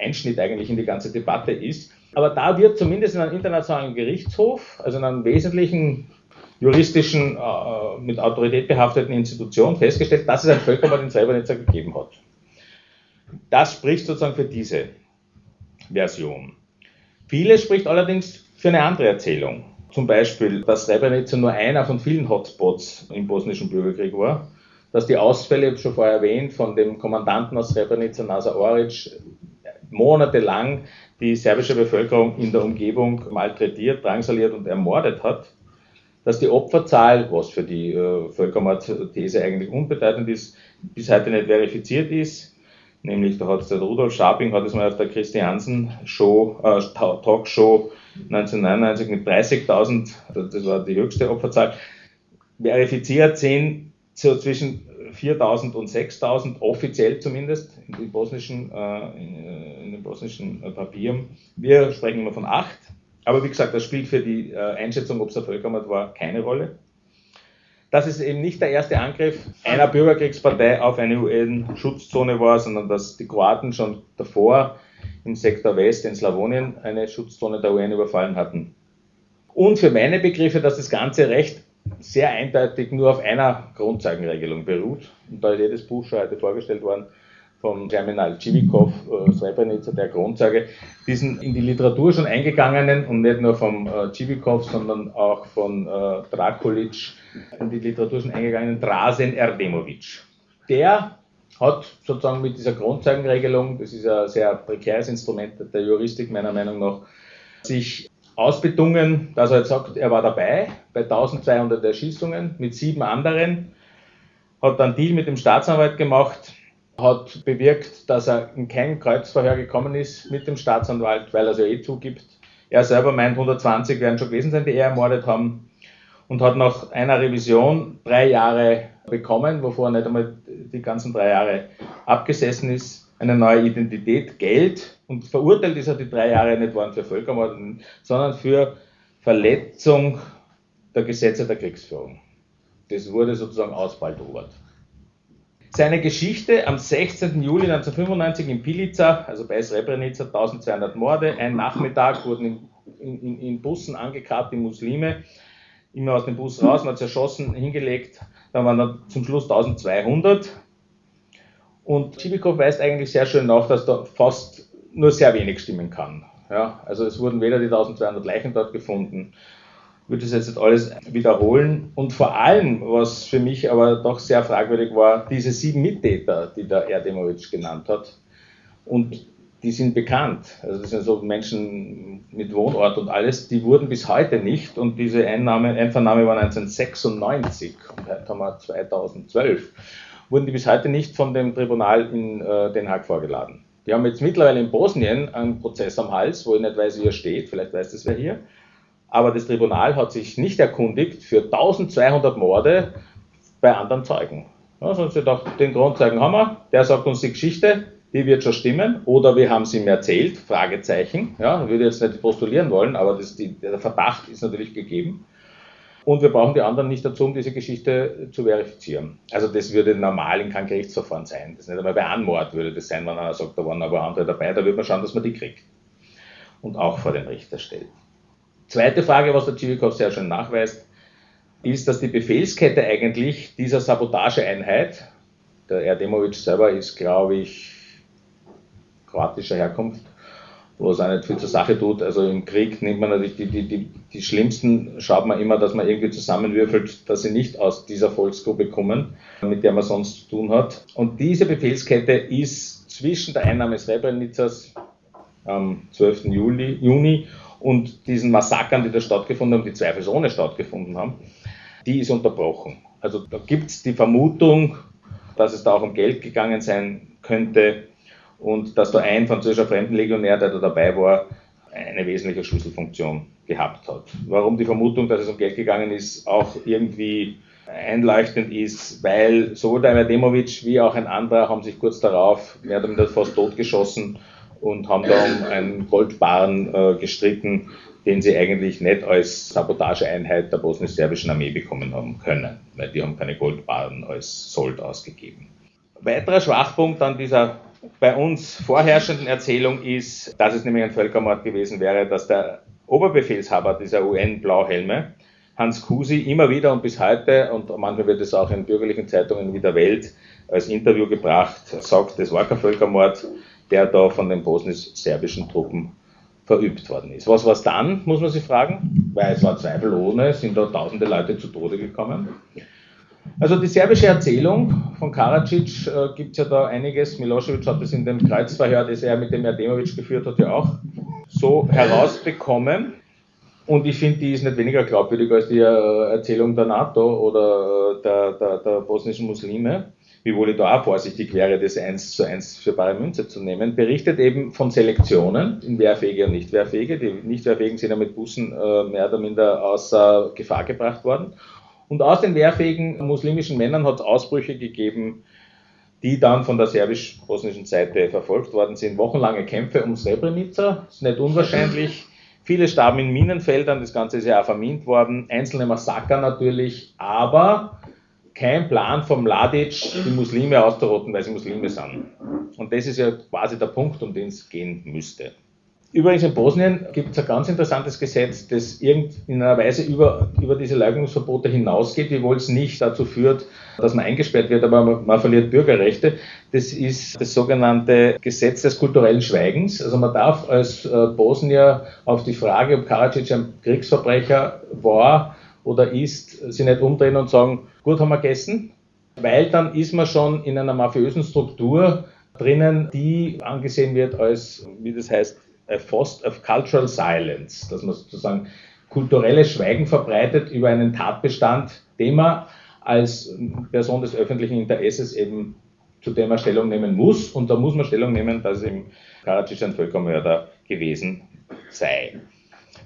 Einschnitt eigentlich in die ganze Debatte ist. Aber da wird zumindest in einem internationalen Gerichtshof, also in einem wesentlichen juristischen, äh, mit Autorität behafteten Institution festgestellt, dass es ein Völkermord in Srebrenica gegeben hat. Das spricht sozusagen für diese Version. Vieles spricht allerdings für eine andere Erzählung. Zum Beispiel, dass Srebrenica nur einer von vielen Hotspots im bosnischen Bürgerkrieg war, dass die Ausfälle, schon vorher erwähnt, von dem Kommandanten aus Srebrenica, Nasa Oric, monatelang die serbische Bevölkerung in der Umgebung malträtiert, drangsaliert und ermordet hat, dass die Opferzahl, was für die äh, Völkermordthese eigentlich unbedeutend ist, bis heute nicht verifiziert ist. Nämlich, da hat der Rudolf Scharping hat es mal auf der Christiansen Show, äh, Talkshow 1999 mit 30.000, das war die höchste Opferzahl, verifiziert sind so zwischen 4.000 und 6.000, offiziell zumindest, in den bosnischen, äh, in, den bosnischen äh, Papieren. Wir sprechen immer von 8. Aber wie gesagt, das spielt für die äh, Einschätzung, ob es ein Völkermord war, keine Rolle. Dass es eben nicht der erste Angriff einer Bürgerkriegspartei auf eine UN-Schutzzone war, sondern dass die Kroaten schon davor im Sektor West in Slawonien eine Schutzzone der UN überfallen hatten. Und für meine Begriffe, dass das Ganze recht sehr eindeutig nur auf einer Grundzeugenregelung beruht. Und da ist jedes Buch schon heute vorgestellt worden vom Terminal Civikov, äh, Srebrenica, der Grundzeuge, diesen in die Literatur schon eingegangenen und nicht nur vom äh, Civikov, sondern auch von äh, Drakulic in die Literatur schon eingegangenen Drasen Erdemovic. Der hat sozusagen mit dieser Grundzeugenregelung, das ist ein sehr prekäres Instrument der Juristik meiner Meinung nach, sich ausbedungen, dass er jetzt sagt, er war dabei bei 1200 Erschießungen mit sieben anderen, hat dann Deal mit dem Staatsanwalt gemacht, hat bewirkt, dass er in kein Kreuzverhör gekommen ist mit dem Staatsanwalt, weil er es ja eh zugibt. Er selber meint, 120 werden schon gewesen sein, die er ermordet haben und hat nach einer Revision drei Jahre bekommen, wovor er nicht einmal die ganzen drei Jahre abgesessen ist eine neue Identität, Geld und verurteilt ist er die drei Jahre nicht worden für Völkermord, sondern für Verletzung der Gesetze der Kriegsführung. Das wurde sozusagen ausbaldowert. Seine Geschichte am 16. Juli 1995 in Pilica, also bei Srebrenica, 1200 Morde. Ein Nachmittag wurden in, in, in Bussen angekarrt, die Muslime, immer aus dem Bus raus, man hat zerschossen, hingelegt. Dann waren dann zum Schluss 1200. Und Chibikov weist eigentlich sehr schön nach, dass da fast nur sehr wenig stimmen kann. Ja, also es wurden weder die 1200 Leichen dort gefunden, würde das jetzt nicht alles wiederholen. Und vor allem, was für mich aber doch sehr fragwürdig war, diese sieben Mittäter, die der Erdemowitsch genannt hat. Und die sind bekannt. Also das sind so Menschen mit Wohnort und alles, die wurden bis heute nicht. Und diese Einnahme, Einvernahme war 1996 und heute haben wir 2012. Wurden die bis heute nicht von dem Tribunal in äh, Den Haag vorgeladen. Die haben jetzt mittlerweile in Bosnien einen Prozess am Hals, wo ich nicht weiß, wie er steht, vielleicht weiß das wer hier. Aber das Tribunal hat sich nicht erkundigt für 1200 Morde bei anderen Zeugen. Ja, sonst sie doch den Grundzeugen haben wir, der sagt uns die Geschichte, die wird schon stimmen, oder wir haben sie ihm erzählt, Fragezeichen. Ja, würde jetzt nicht postulieren wollen, aber das, die, der Verdacht ist natürlich gegeben. Und wir brauchen die anderen nicht dazu, um diese Geschichte zu verifizieren. Also das würde normal in keinem Gerichtsverfahren sein. Das ist nicht einmal bei Anmord würde das sein, wenn einer sagt, da waren aber andere dabei, da würde man schauen, dass man die kriegt. Und auch vor den Richter stellt. Zweite Frage, was der Civikov sehr schön nachweist, ist, dass die Befehlskette eigentlich dieser Sabotageeinheit, der Erdemovic selber ist, glaube ich, kroatischer Herkunft, wo es auch nicht viel zur Sache tut. Also im Krieg nimmt man natürlich die, die, die, die schlimmsten, schaut man immer, dass man irgendwie zusammenwürfelt, dass sie nicht aus dieser Volksgruppe kommen, mit der man sonst zu tun hat. Und diese Befehlskette ist zwischen der Einnahme Srebrenicas am 12. Juli, Juni und diesen Massakern, die da stattgefunden haben, die zweifelsohne stattgefunden haben, die ist unterbrochen. Also da gibt es die Vermutung, dass es da auch um Geld gegangen sein könnte und dass da ein französischer Fremdenlegionär, der da dabei war, eine wesentliche Schlüsselfunktion gehabt hat. Warum die Vermutung, dass es um Geld gegangen ist, auch irgendwie einleuchtend ist, weil sowohl der Adamovic wie auch ein anderer haben sich kurz darauf mehr oder weniger fast totgeschossen und haben da einen Goldbarren äh, gestritten, den sie eigentlich nicht als Sabotageeinheit der bosnisch-serbischen Armee bekommen haben können, weil die haben keine Goldbarren als Sold ausgegeben. Weiterer Schwachpunkt an dieser bei uns vorherrschenden Erzählung ist, dass es nämlich ein Völkermord gewesen wäre, dass der Oberbefehlshaber dieser UN-Blauhelme, Hans Kusi, immer wieder und bis heute, und manchmal wird es auch in bürgerlichen Zeitungen wie der Welt als Interview gebracht, sagt, es war kein Völkermord, der da von den bosnisch-serbischen Truppen verübt worden ist. Was war es dann, muss man sich fragen, weil es war zweifelohne, sind da tausende Leute zu Tode gekommen. Also die serbische Erzählung von Karadzic äh, gibt es ja da einiges. Milosevic hat es in dem Kreuzverhör, das er mit dem Erdemovic geführt hat, ja auch so herausbekommen. Und ich finde, die ist nicht weniger glaubwürdig als die äh, Erzählung der NATO oder äh, der, der, der bosnischen Muslime wiewohl ich da auch vorsichtig wäre, das eins zu eins für bare Münze zu nehmen, berichtet eben von Selektionen in Wehrfähige und Nicht-Wehrfähige. Die Nicht-Wehrfähigen sind ja mit Bussen äh, mehr oder minder außer Gefahr gebracht worden. Und aus den wehrfähigen muslimischen Männern hat es Ausbrüche gegeben, die dann von der serbisch-bosnischen Seite verfolgt worden sind. Wochenlange Kämpfe um Srebrenica, ist nicht unwahrscheinlich. Viele starben in Minenfeldern, das Ganze ist ja auch vermint worden. Einzelne Massaker natürlich, aber kein Plan vom Mladic, die Muslime auszurotten, weil sie Muslime sind. Und das ist ja quasi der Punkt, um den es gehen müsste. Übrigens in Bosnien gibt es ein ganz interessantes Gesetz, das in einer Weise über, über diese Leugnungsverbote hinausgeht, wiewohl es nicht dazu führt, dass man eingesperrt wird, aber man, man, verliert Bürgerrechte. Das ist das sogenannte Gesetz des kulturellen Schweigens. Also man darf als äh, Bosnier auf die Frage, ob Karadzic ein Kriegsverbrecher war oder ist, sich nicht umdrehen und sagen, gut haben wir gegessen, weil dann ist man schon in einer mafiösen Struktur drinnen, die angesehen wird als, wie das heißt, a Foster of Cultural Silence, dass man sozusagen kulturelles Schweigen verbreitet über einen Tatbestand, den man als Person des öffentlichen Interesses eben zu dem man Stellung nehmen muss. Und da muss man Stellung nehmen, dass im Karadzic ein Völkermörder gewesen sei.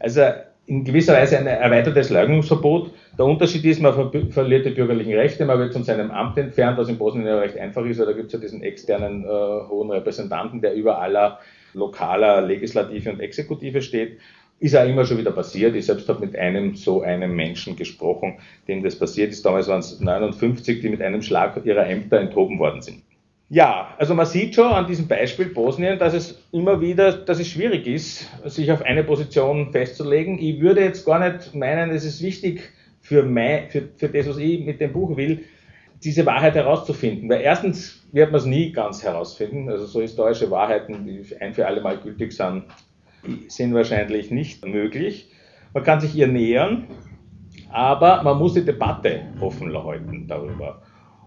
Also in gewisser Weise ein erweitertes Leugnungsverbot. Der Unterschied ist, man verliert die bürgerlichen Rechte, man wird von seinem Amt entfernt, was in Bosnien ja recht einfach ist, weil da gibt es ja diesen externen äh, hohen Repräsentanten, der über aller lokaler Legislative und Exekutive steht. Ist auch immer schon wieder passiert. Ich selbst habe mit einem so einem Menschen gesprochen, dem das passiert ist. Damals waren es 59, die mit einem Schlag ihrer Ämter enthoben worden sind. Ja, also man sieht schon an diesem Beispiel Bosnien, dass es immer wieder, dass es schwierig ist, sich auf eine Position festzulegen. Ich würde jetzt gar nicht meinen, es ist wichtig für, mein, für, für das, was ich mit dem Buch will, diese Wahrheit herauszufinden. Weil erstens wird man es nie ganz herausfinden. Also so historische Wahrheiten, die ein für alle Mal gültig sind, sind wahrscheinlich nicht möglich. Man kann sich ihr nähern, aber man muss die Debatte offen halten darüber.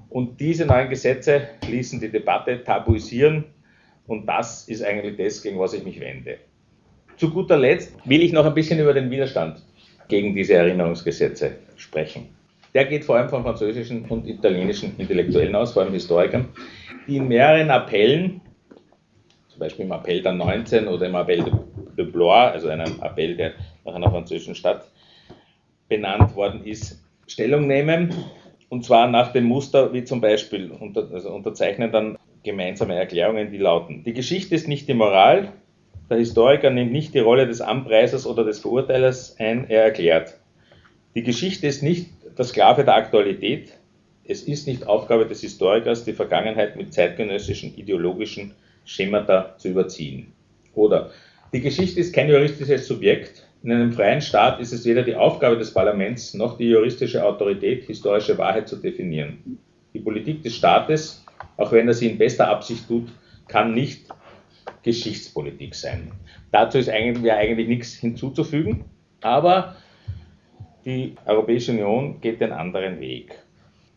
Und diese neuen Gesetze schließen die Debatte, tabuisieren und das ist eigentlich das, gegen was ich mich wende. Zu guter Letzt will ich noch ein bisschen über den Widerstand gegen diese Erinnerungsgesetze sprechen. Der geht vor allem von französischen und italienischen Intellektuellen aus, vor allem Historikern, die in mehreren Appellen, zum Beispiel im Appell der 19 oder im Appell de Blois, also einem Appell, der nach einer französischen Stadt benannt worden ist, Stellung nehmen und zwar nach dem Muster, wie zum Beispiel unter, also unterzeichnen dann gemeinsame Erklärungen, die lauten, die Geschichte ist nicht die Moral, der Historiker nimmt nicht die Rolle des Anpreisers oder des Verurteilers ein, er erklärt. Die Geschichte ist nicht der Sklave der Aktualität, es ist nicht Aufgabe des Historikers, die Vergangenheit mit zeitgenössischen ideologischen Schemata zu überziehen. Oder die Geschichte ist kein juristisches Subjekt, in einem freien Staat ist es weder die Aufgabe des Parlaments noch die juristische Autorität, historische Wahrheit zu definieren. Die Politik des Staates, auch wenn er sie in bester Absicht tut, kann nicht Geschichtspolitik sein. Dazu ist eigentlich, eigentlich nichts hinzuzufügen, aber die Europäische Union geht den anderen Weg.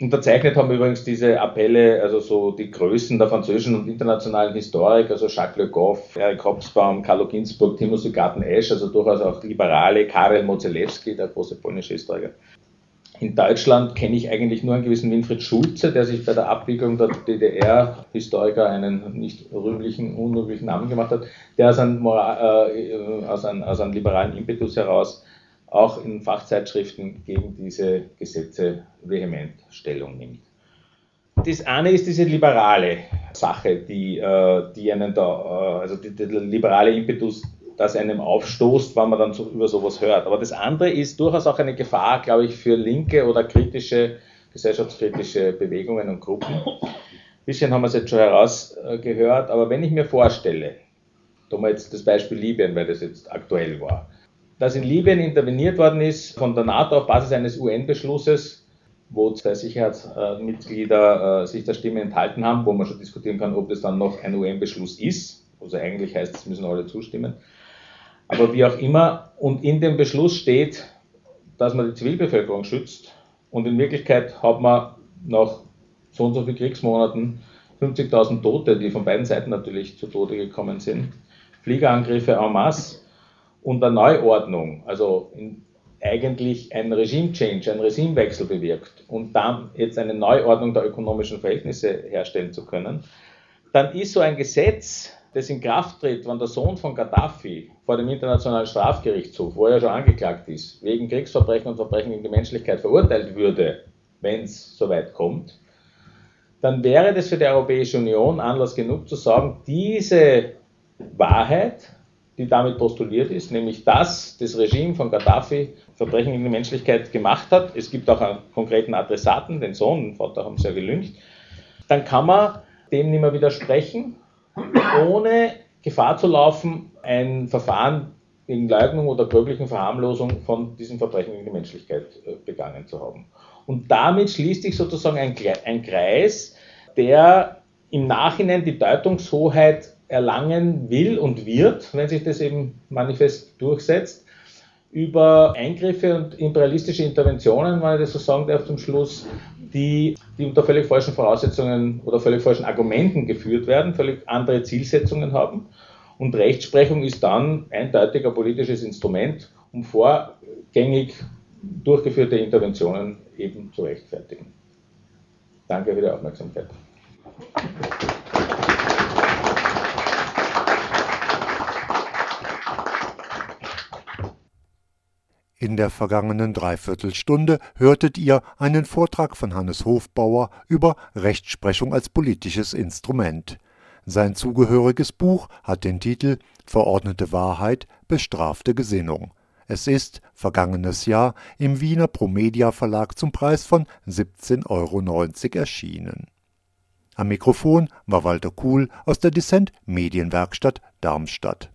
Unterzeichnet haben übrigens diese Appelle, also so die Größen der französischen und internationalen Historik, also Jacques Le Goff, Eric Hobsbawm, Carlo Ginzburg, Timothy Garten-Esch, also durchaus auch Liberale, Karel Mozelewski, der große polnische Historiker. In Deutschland kenne ich eigentlich nur einen gewissen Winfried Schulze, der sich bei der Abwicklung der DDR-Historiker einen nicht rühmlichen, unrühmlichen Namen gemacht hat, der aus einem, äh, aus, einem, aus einem liberalen Impetus heraus auch in Fachzeitschriften gegen diese Gesetze vehement Stellung nimmt. Das eine ist diese liberale Sache, die, äh, die einen da, äh, also der liberale Impetus, das einem aufstoßt, wenn man dann so, über sowas hört. Aber das andere ist durchaus auch eine Gefahr, glaube ich, für linke oder kritische, gesellschaftskritische Bewegungen und Gruppen. Ein bisschen haben wir es jetzt schon herausgehört, aber wenn ich mir vorstelle, haben wir jetzt das Beispiel Libyen, weil das jetzt aktuell war, dass in Libyen interveniert worden ist von der NATO auf Basis eines UN-Beschlusses, wo zwei Sicherheitsmitglieder äh, sich der Stimme enthalten haben, wo man schon diskutieren kann, ob das dann noch ein UN-Beschluss ist. Also eigentlich heißt es, müssen alle zustimmen. Aber wie auch immer, und in dem Beschluss steht, dass man die Zivilbevölkerung schützt. Und in Wirklichkeit hat man nach so und so vielen Kriegsmonaten 50.000 Tote, die von beiden Seiten natürlich zu Tode gekommen sind. Fliegerangriffe en masse und eine Neuordnung, also eigentlich ein Regime-Change, ein Regimewechsel bewirkt und dann jetzt eine Neuordnung der ökonomischen Verhältnisse herstellen zu können, dann ist so ein Gesetz, das in Kraft tritt, wenn der Sohn von Gaddafi vor dem Internationalen Strafgerichtshof, wo er schon angeklagt ist, wegen Kriegsverbrechen und Verbrechen gegen die Menschlichkeit verurteilt würde, wenn es soweit kommt, dann wäre das für die Europäische Union Anlass genug zu sagen, diese Wahrheit die damit postuliert ist, nämlich dass das Regime von Gaddafi Verbrechen gegen die Menschlichkeit gemacht hat. Es gibt auch einen konkreten Adressaten, den Sohn, den Vater haben ja gelüncht. Dann kann man dem nicht mehr widersprechen, ohne Gefahr zu laufen, ein Verfahren gegen Leugnung oder gröblichen Verharmlosung von diesen Verbrechen gegen die Menschlichkeit äh, begangen zu haben. Und damit schließt sich sozusagen ein Kreis, der im Nachhinein die Deutungshoheit erlangen will und wird, wenn sich das eben manifest durchsetzt, über Eingriffe und imperialistische Interventionen, wenn ich das so sagen darf zum Schluss, die, die unter völlig falschen Voraussetzungen oder völlig falschen Argumenten geführt werden, völlig andere Zielsetzungen haben. Und Rechtsprechung ist dann eindeutig ein politisches Instrument, um vorgängig durchgeführte Interventionen eben zu rechtfertigen. Danke für die Aufmerksamkeit. In der vergangenen Dreiviertelstunde hörtet ihr einen Vortrag von Hannes Hofbauer über Rechtsprechung als politisches Instrument. Sein zugehöriges Buch hat den Titel Verordnete Wahrheit bestrafte Gesinnung. Es ist vergangenes Jahr im Wiener Promedia Verlag zum Preis von 17,90 Euro erschienen. Am Mikrofon war Walter Kuhl aus der Dissent Medienwerkstatt Darmstadt